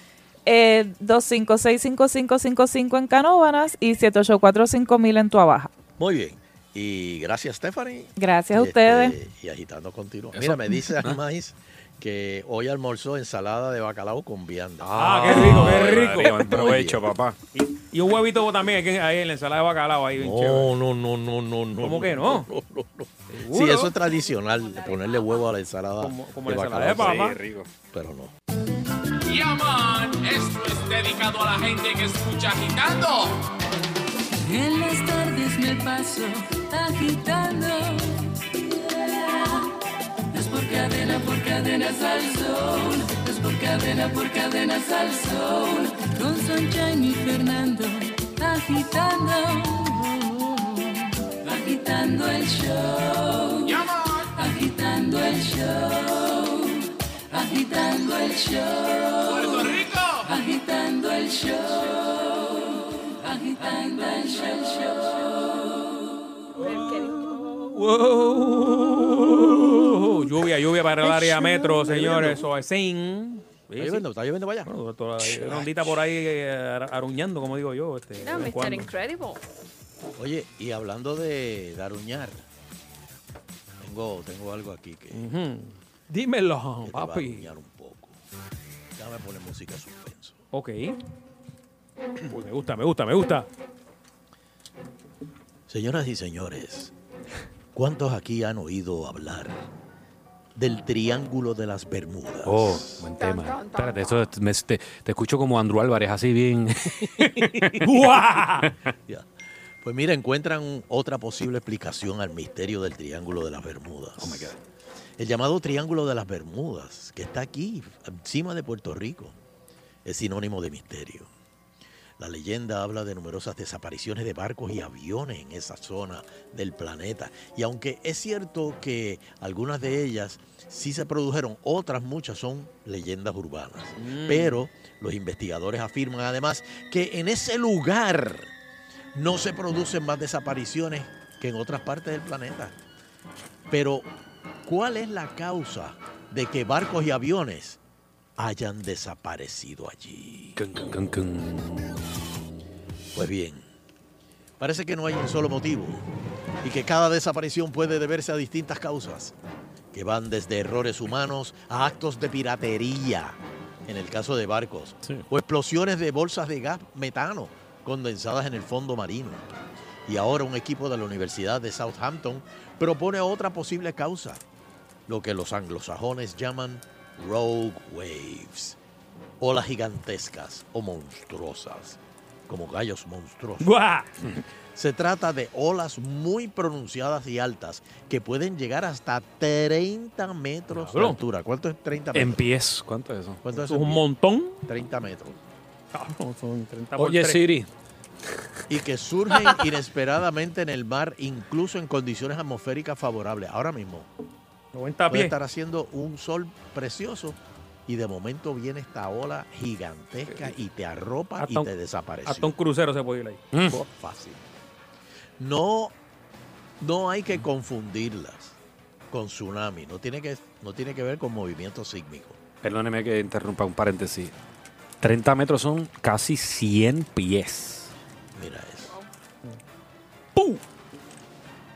Eh, 256-5555 en Canóvanas y 784-5000 en Tua Baja. Muy bien. Y gracias, Stephanie. Gracias a Este, ustedes. Y agitando continuo. Eso- Mira, me dice ¿Ah? Animais que hoy almorzó ensalada de bacalao con vianda. Ah, qué rico, qué rico. María, buen provecho, papá. Y un huevito también aquí- ahí en la ensalada de bacalao. Ahí bien chévere. No, no, no, no, no, no. ¿Cómo que no? no, no, no. Sí, eso es tradicional, ponerle huevo a la ensalada Como- como de la ensalada bacalao. de papa. Sí, rico. Pero no. Yaman, esto es dedicado a la gente que escucha agitando. En las tardes me paso agitando. Es por cadena, por cadena al sol. Es por cadena, por cadena al sol. Con Sunshine y Fernando agitando. Agitando el show. Agitando el show. Agitando el show. Puerto Rico. Agitando el show. Agitando el Wow. Lluvia, lluvia para el área metro, señores. Soecín. ¿Está lloviendo? ¿Está lloviendo para allá? Bueno, toda la rondita por ahí eh, ar- aruñando, como digo yo. Este, de en Mr. cuando. Incredible. Oye, y hablando de daruñar, tengo, tengo algo aquí que, Ujú. Dímelo, que te va a papi. aruñar un poco. Déjame poner música suspenso. Ok. Uy, me gusta, me gusta, me gusta. Señoras y señores, ¿cuántos aquí han oído hablar del Triángulo de las Bermudas? Oh, buen tema. Espérate, eso me- te, te escucho como Andrew Álvarez, así bien. Pues mira, encuentran otra posible explicación al misterio del Triángulo de las Bermudas. Oh El llamado Triángulo de las Bermudas, que está aquí, encima de Puerto Rico, es sinónimo de misterio. La leyenda habla de numerosas desapariciones de barcos y aviones en esa zona del planeta. Y aunque es cierto que algunas de ellas sí se produjeron, otras muchas son leyendas urbanas. Mm. Pero los investigadores afirman además que en ese lugar no se producen más desapariciones que en otras partes del planeta. Pero, ¿cuál es la causa de que barcos y aviones hayan desaparecido allí? Pues bien, parece que no hay un solo motivo y que cada desaparición puede deberse a distintas causas, que van desde errores humanos a actos de piratería, en el caso de barcos, o explosiones de bolsas de gas metano condensadas en el fondo marino. Y ahora un equipo de la Universidad de Southampton propone otra posible causa, lo que los anglosajones llaman rogue waves, olas gigantescas o monstruosas, como gallos monstruosos. ¡Guau! Se trata de olas muy pronunciadas y altas que pueden llegar hasta 30 metros de Cabrón. altura. ¿Cuánto es 30 metros? En pies, ¿cuánto es eso? ¿Cuánto es Eso es en un pie? montón. 30 metros. Cabrón, son 30 por Oye, tres. Siri. Y que surgen inesperadamente en el mar, incluso en condiciones atmosféricas favorables. Ahora mismo 90 puede pies. estar haciendo un sol precioso y de momento viene esta ola gigantesca y te arropa Hasta y un- te desaparece. Hasta un crucero se puede ir ahí. Oh, Fácil. No, no hay que confundirlas con tsunami. No tiene que, no tiene que ver con movimiento sísmico. Perdóneme que interrumpa un paréntesis. 30 metros son casi 100 pies. Mira eso.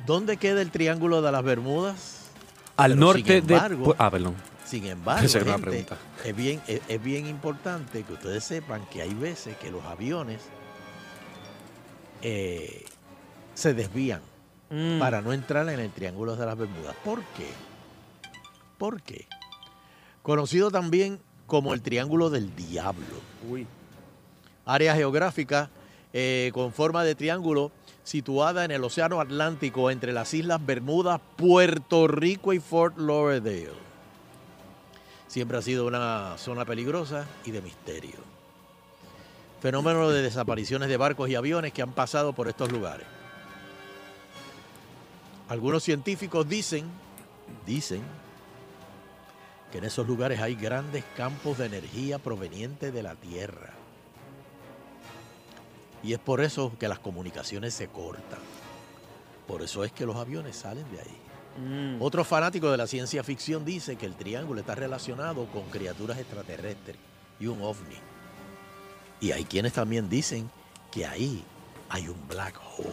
¿Dónde queda el Triángulo de las Bermudas? Al Pero, norte sin de... embargo, Ah, perdón. Sin embargo, Esa era una gente, pregunta. es, bien, es, es bien importante que ustedes sepan que hay veces que los aviones eh, se desvían Mm. para no entrar en el Triángulo de las Bermudas. ¿Por qué? ¿Por qué? Conocido también como el Triángulo del Diablo. Uy. Área geográfica eh, con forma de triángulo situada en el Océano Atlántico entre las Islas Bermudas, Puerto Rico y Fort Lauderdale. Siempre ha sido una zona peligrosa y de misterio. fenómeno de desapariciones de barcos y aviones que han pasado por estos lugares. Algunos científicos dicen, dicen, que en esos lugares hay grandes campos de energía provenientes de la Tierra. Y es por eso que las comunicaciones se cortan. Por eso es que los aviones salen de ahí. Otro fanático de la ciencia ficción dice que el triángulo está relacionado con criaturas extraterrestres y un ovni. Y hay quienes también dicen que ahí hay un black hole.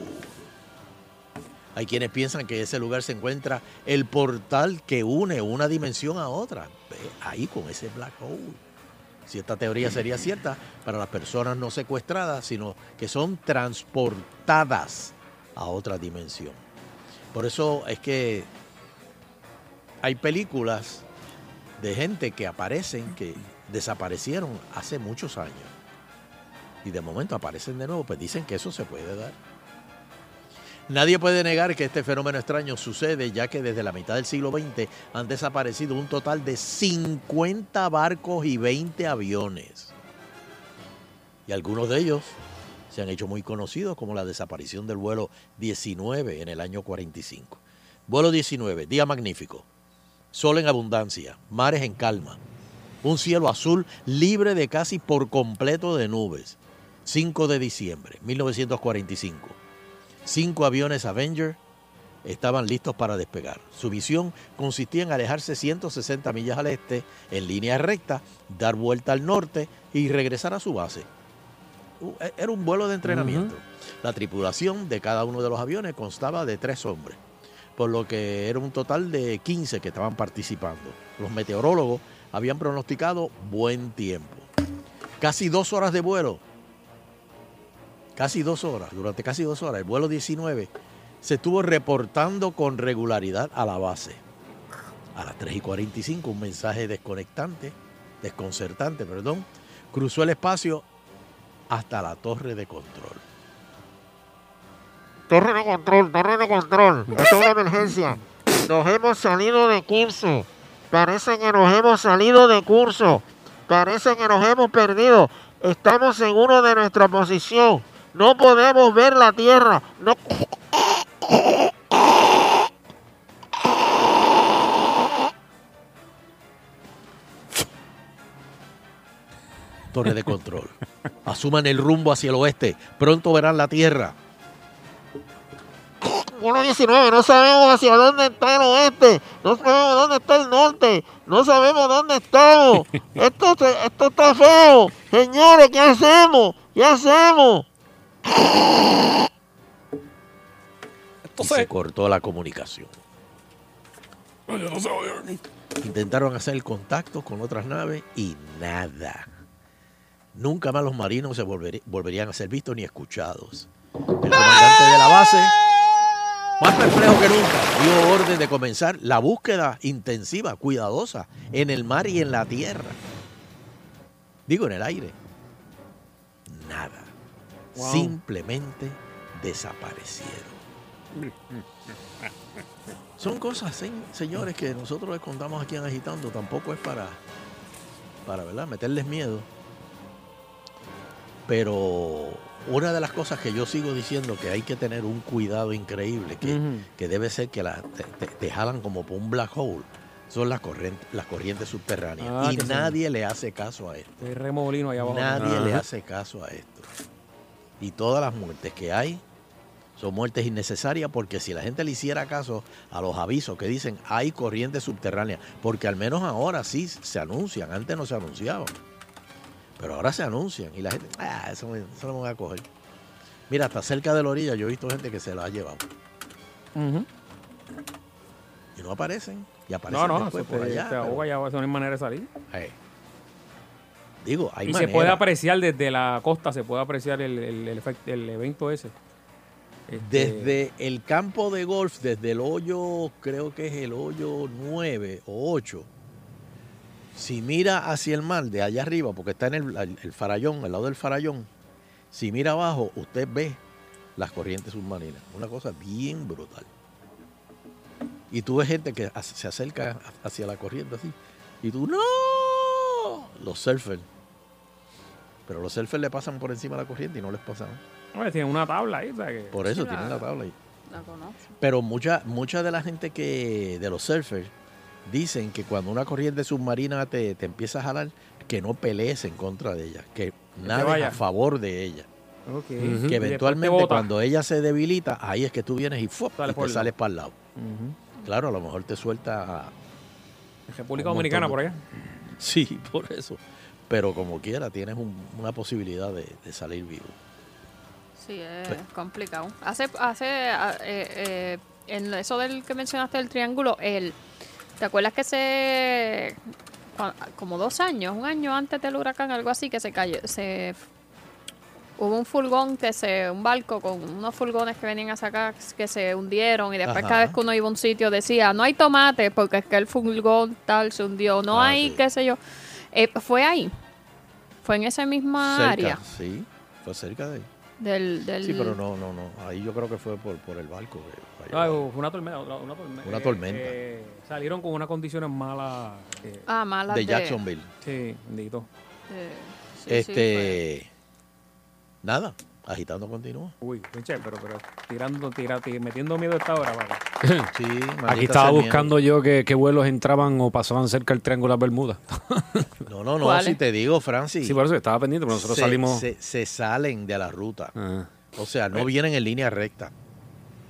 Hay quienes piensan que ese lugar se encuentra el portal que une una dimensión a otra. Ahí con ese black hole. Si esta teoría sería cierta para las personas no secuestradas, sino que son transportadas a otra dimensión. Por eso es que hay películas de gente que aparecen, que desaparecieron hace muchos años. Y de momento aparecen de nuevo, pues dicen que eso se puede dar. Nadie puede negar que este fenómeno extraño sucede, ya que desde la mitad del siglo XX han desaparecido un total de 50 barcos y 20 aviones. Y algunos de ellos se han hecho muy conocidos, como la desaparición del vuelo 19 en el año 45. Vuelo 19, día magnífico, sol en abundancia, mares en calma, un cielo azul libre de casi por completo de nubes. 5 de diciembre, 1945. Cinco aviones Avenger estaban listos para despegar. Su misión consistía en alejarse 160 millas al este, en línea recta, dar vuelta al norte y regresar a su base. U- e- Era un vuelo de entrenamiento. La tripulación de cada uno de los aviones constaba de tres hombres, por lo que era un total de 15 que estaban participando. Los meteorólogos habían pronosticado buen tiempo. Casi dos horas de vuelo casi dos horas, durante casi dos horas, el vuelo 19 se estuvo reportando con regularidad a la base. A las 3 y 45, un mensaje desconectante, desconcertante, perdón, cruzó el espacio hasta la torre de control. Torre de control, torre de control. Es una emergencia. Nos hemos salido de curso. Parece que nos hemos salido de curso. Parece que nos hemos perdido. Estamos seguros de nuestra posición. No podemos ver la tierra. No. Torre de control. Asuman el rumbo hacia el oeste. Pronto verán la tierra. Vuelo 19, no sabemos hacia dónde está el oeste, no sabemos dónde está el norte, no sabemos dónde estamos. Esto, esto está feo. Señores, ¿qué hacemos? ¿Qué hacemos? Y se cortó la comunicación. Intentaron hacer el contacto con otras naves y nada. Nunca más los marinos se volverían a ser vistos ni escuchados. El comandante de la base, más perplejo que nunca, dio orden de comenzar la búsqueda intensiva, cuidadosa, en el mar y en la tierra. Digo, en el aire. Nada. Wow. Simplemente desaparecieron. Son cosas, se- señores, que nosotros les contamos aquí en Agitando. Tampoco es para, para ¿verdad? meterles miedo. Pero una de las cosas que yo sigo diciendo que hay que tener un cuidado increíble, que, que debe ser que la- te, te- te jalan como por un black hole, son las corrientes, las corrientes subterráneas. Ah, y nadie le hace caso a esto. Hay remolino allá abajo. Nadie le hace caso a esto. Y todas las muertes que hay son muertes innecesarias porque si la gente le hiciera caso a los avisos que dicen hay corrientes subterráneas, porque al menos ahora sí se anuncian, antes no se anunciaban. Pero ahora se anuncian y la gente, ah, eso, me- eso no me voy a coger. Mira, hasta cerca de la orilla yo he visto gente que se la ha llevado y no aparecen. Y aparecen No, no, después se por allá. pero- ahoga ya, eso no hay manera de salir. Eh. Digo, hay y manera. se puede apreciar desde la costa, se puede apreciar el, el, el efect- el evento ese. Este, Desde el campo de golf, desde el hoyo, creo que es el hoyo 9 o 8, si mira hacia el mar de allá arriba, porque está en el, el- farallón, al lado del farallón, si mira abajo, usted ve las corrientes submarinas. Una cosa bien brutal. Y tú ves gente que se acerca hacia la corriente así. Y tú, ¡no! Los surfers. Pero los surfers le pasan por encima de la corriente y no les pasa nada. Hombre, tienen una tabla ahí, o sea que... Por eso Sí, tienen la- la tabla ahí. La conozco. Pero mucha, mucha de la gente que, de los surfers, dicen que cuando una corriente submarina te, te empieza a jalar, que no pelees en contra de ella, que nades vaya. a favor de ella. Ok. Que eventualmente cuando ella se debilita, ahí es que tú vienes y, te sales para el lado. Claro, a lo mejor te suelta a- República Dominicana por allá. Sí, por eso. Pero como quiera, tienes un- una posibilidad de, de salir vivo. Sí, es complicado. Hace, hace a- eh, eh, en eso del que mencionaste del triángulo, el, ¿te acuerdas que se como dos años, un año antes del huracán, algo así, que se cayó, se hubo un furgón que se, un barco con unos furgones que venían a sacar que se hundieron y después Ajá. cada vez que uno iba a un sitio decía no hay tomate porque es que el furgón tal se hundió, no Ah, hay sí. qué sé yo. Eh, fue ahí, fue en esa misma cerca, área sí, fue cerca de ahí. del, del Sí, pero no, no, no. Ahí yo creo que fue por, por el barco. Ah, fue una tormenta. Una, una tormenta. Una Eh, tormenta. eh, salieron con unas condiciones malas. eh, Ah, malas de de- Jacksonville. Sí, bendito. Eh, sí, sí, este. nada, agitando continúa. Uy, pinche, pero, pero tirando, tira, ti- metiendo miedo a esta hora, papá. Sí, Aquí estaba buscando yo qué qué vuelos entraban o pasaban cerca del Triángulo de las Bermudas. No, no, no, si te digo, Francis. Sí, por eso estaba pendiente, pero nosotros se, salimos... Se, se salen de la ruta. Ah. O sea, no vienen en línea recta.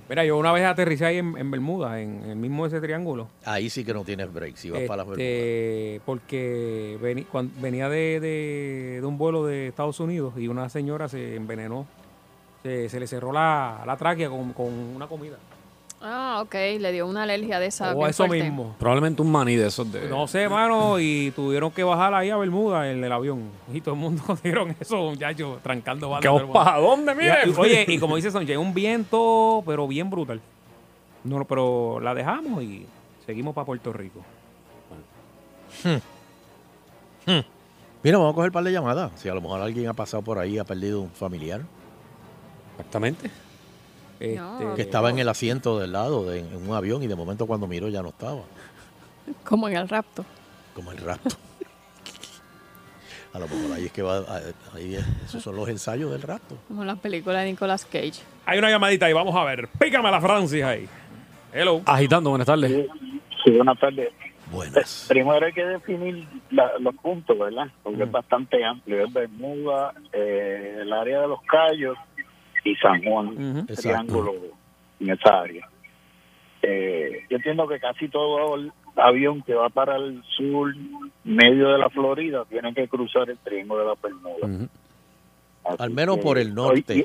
Mira, yo una vez aterricé ahí en, en Bermuda, en el mismo ese triángulo. Ahí sí que no tienes break. Si vas para las Bermudas. Este, porque veni- cuan- venía de, de- de un vuelo de Estados Unidos y una señora se envenenó. Se, se le cerró la, la tráquea con, con una comida. Ah, ok, le dio una alergia de esa. O bien eso fuerte. mismo. Probablemente un maní de esos de... No sé, mano, y tuvieron que bajar ahí a Bermuda en el avión. Y todo el mundo dieron eso, muchachos, trancando bandas. ¿Qué vamos pa' dónde, mire? Y- Oye, y como dice Sonche, un viento, pero bien brutal. No, pero la dejamos y seguimos para Puerto Rico. Hmm. Mira, vamos a coger un par de llamadas. Si a lo mejor alguien ha pasado por ahí y ha perdido un familiar. Exactamente. Este, Que estaba en el asiento del lado de, en un avión y de momento cuando miró ya no estaba. Como en el rapto. Como el rapto. A lo mejor ahí es que va. Ahí es- esos son los ensayos del rapto. Como en la película de Nicolas Cage. Hay una llamadita ahí, vamos a ver. Pícame a la Francis ahí. Hello. Agitando, buenas tardes. Sí, buenas tardes. Buenas. Primero hay que definir la- los puntos, ¿verdad? Porque es bastante amplio. Es Bermuda, eh, el área de los Cayos y San Juan, Exacto. triángulo en esa área. Eh, yo entiendo que casi todo el avión que va para el sur, medio de la Florida, tiene que cruzar el triángulo de la Bermuda. Así Al menos que- por el norte.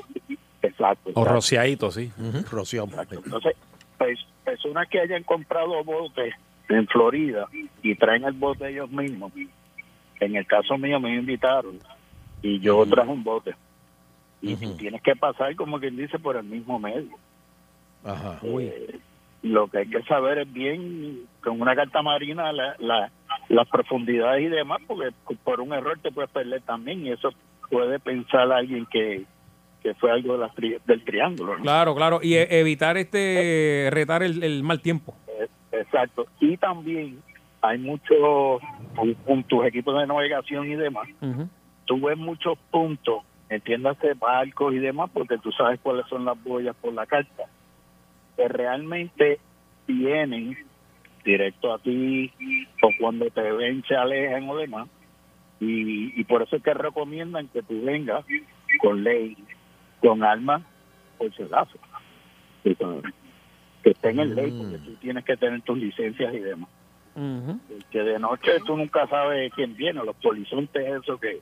Exacto. O rociadito, sí. Rocío. Entonces, pues, personas que hayan comprado botes en Florida y traen el bote ellos mismos, en el caso mío me invitaron y yo traje un bote. Y tú tienes que pasar, como quien dice, por el mismo medio. Ajá. Eh, lo que hay que saber es bien, con una carta marina, la, la- las profundidades y demás, porque por un error te puedes perder también y eso puede pensar alguien que, que fue algo de la tri- del triángulo. ¿no? Claro, claro. Y e- evitar este retar el, el mal tiempo. Exacto. Y también hay muchos, con, con tus equipos de navegación y demás, tú ves muchos puntos, entiéndase barcos y demás, porque tú sabes cuáles son las boyas por la carta, que realmente vienen directo a ti o cuando te ven se alejan o demás. Y, y por eso es que recomiendan que tú vengas con ley, con armas, por acaso. Que, estén en ley, porque tú tienes que tener tus licencias y demás. Que de noche tú nunca sabes quién viene, los polizontes esos que,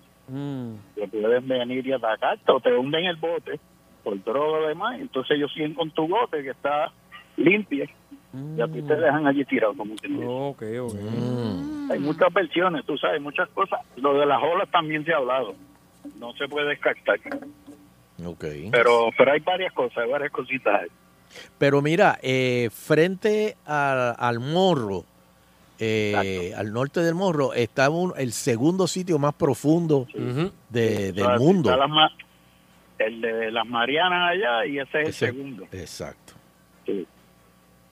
que pueden venir y atacarte o te hunden el bote por droga o demás, entonces ellos siguen con tu bote que está limpio y a ti te dejan allí tirado como que Ok, ok. Hay muchas versiones, tú sabes, muchas cosas. Lo de las olas también se ha hablado, no se puede descartar. Pero, pero hay varias cosas, hay varias cositas. Pero mira, eh, frente a- al morro, eh, al norte del morro, está un- el segundo sitio más profundo de- del mundo. las el de las Marianas allá y ese es Ese- el segundo. Exacto. Sí.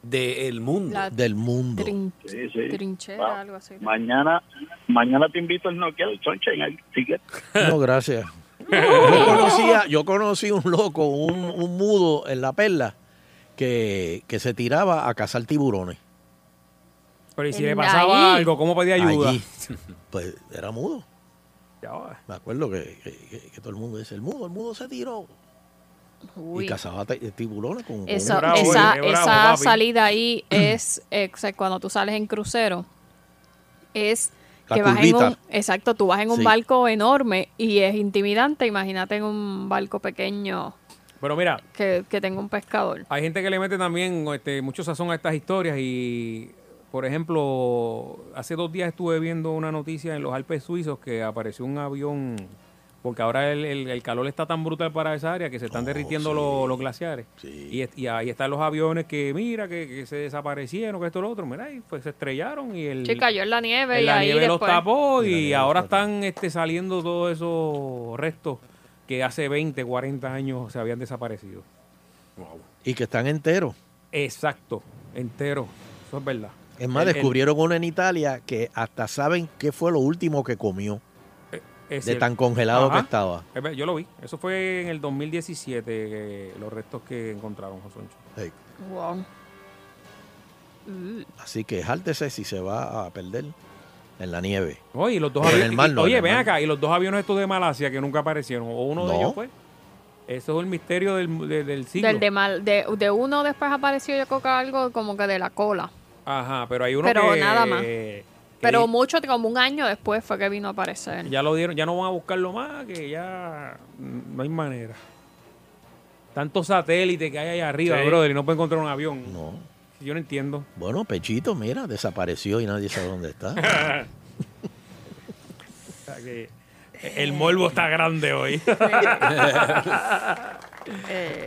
Del mundo. La Del mundo. trin- Sí, sí. trinchera, Wow. algo así. Mañana, mañana te invito al noqueado, Sunshine, ahí, si quieres. No, gracias. Yo conocía, yo conocí un loco, un, un mudo en la perla, que, que se tiraba a cazar tiburones. Pero y si le pasaba ahí. algo, ¿cómo pedía ayuda? Allí. Pues era mudo. Ya va. Me acuerdo que, que- que- que todo el mundo dice, el mudo, el mudo se tiró. Uy. Y cazaba ti- tiburones con, con Esa, una- esa, esa salida ahí es, eh, o sea, cuando tú sales en crucero, es La que vas en un, exacto, tú vas en un Sí. barco enorme y es intimidante, imagínate en un barco pequeño Pero mira, que, que tenga un pescador. Hay gente que le mete también este, mucho sazón a estas historias y, por ejemplo, hace dos días estuve viendo una noticia en los Alpes suizos que apareció un avión, porque ahora el, el- el calor está tan brutal para esa área que se están derritiendo los, los glaciares. Y, y ahí están los aviones que, mira, que, que se desaparecieron, que esto, lo otro, mira, y pues se estrellaron y el... Sí, cayó en la nieve en y la ahí nieve los después- tapó Y ahora están este, saliendo todos esos restos que hace 20, 40 años se habían desaparecido. Y que están enteros. Exacto, entero. Eso es verdad. Es más, El- el- descubrieron uno en Italia que hasta saben qué fue lo último que comió. es de cierto. tan congelado Ajá. que estaba. Yo lo vi. Eso fue en el 2017, eh, los restos que encontraron. Hey. Wow. Así que jáltese si se va a perder en la nieve. Oye, y los dos aviones. el mar y- no, oye, en el ven mar acá, y los dos aviones estos de Malasia que nunca aparecieron, o uno de ellos fue. Eso es el misterio del, de- del siglo. Del de, mal, de, de uno después apareció yo creo que algo como que de la cola. Ajá, pero hay uno Pero que. nada más. que Pero mucho, como un año después fue que vino a aparecer. ya lo dieron, ya no van a buscarlo más, que ya mm, no hay manera. Tantos satélites que hay allá arriba, Sí. brother, y no pueden encontrar un avión. No. Yo no entiendo. Bueno, Pechito, mira, desapareció y nadie sabe dónde está. O sea que el morbo está grande hoy. Eh,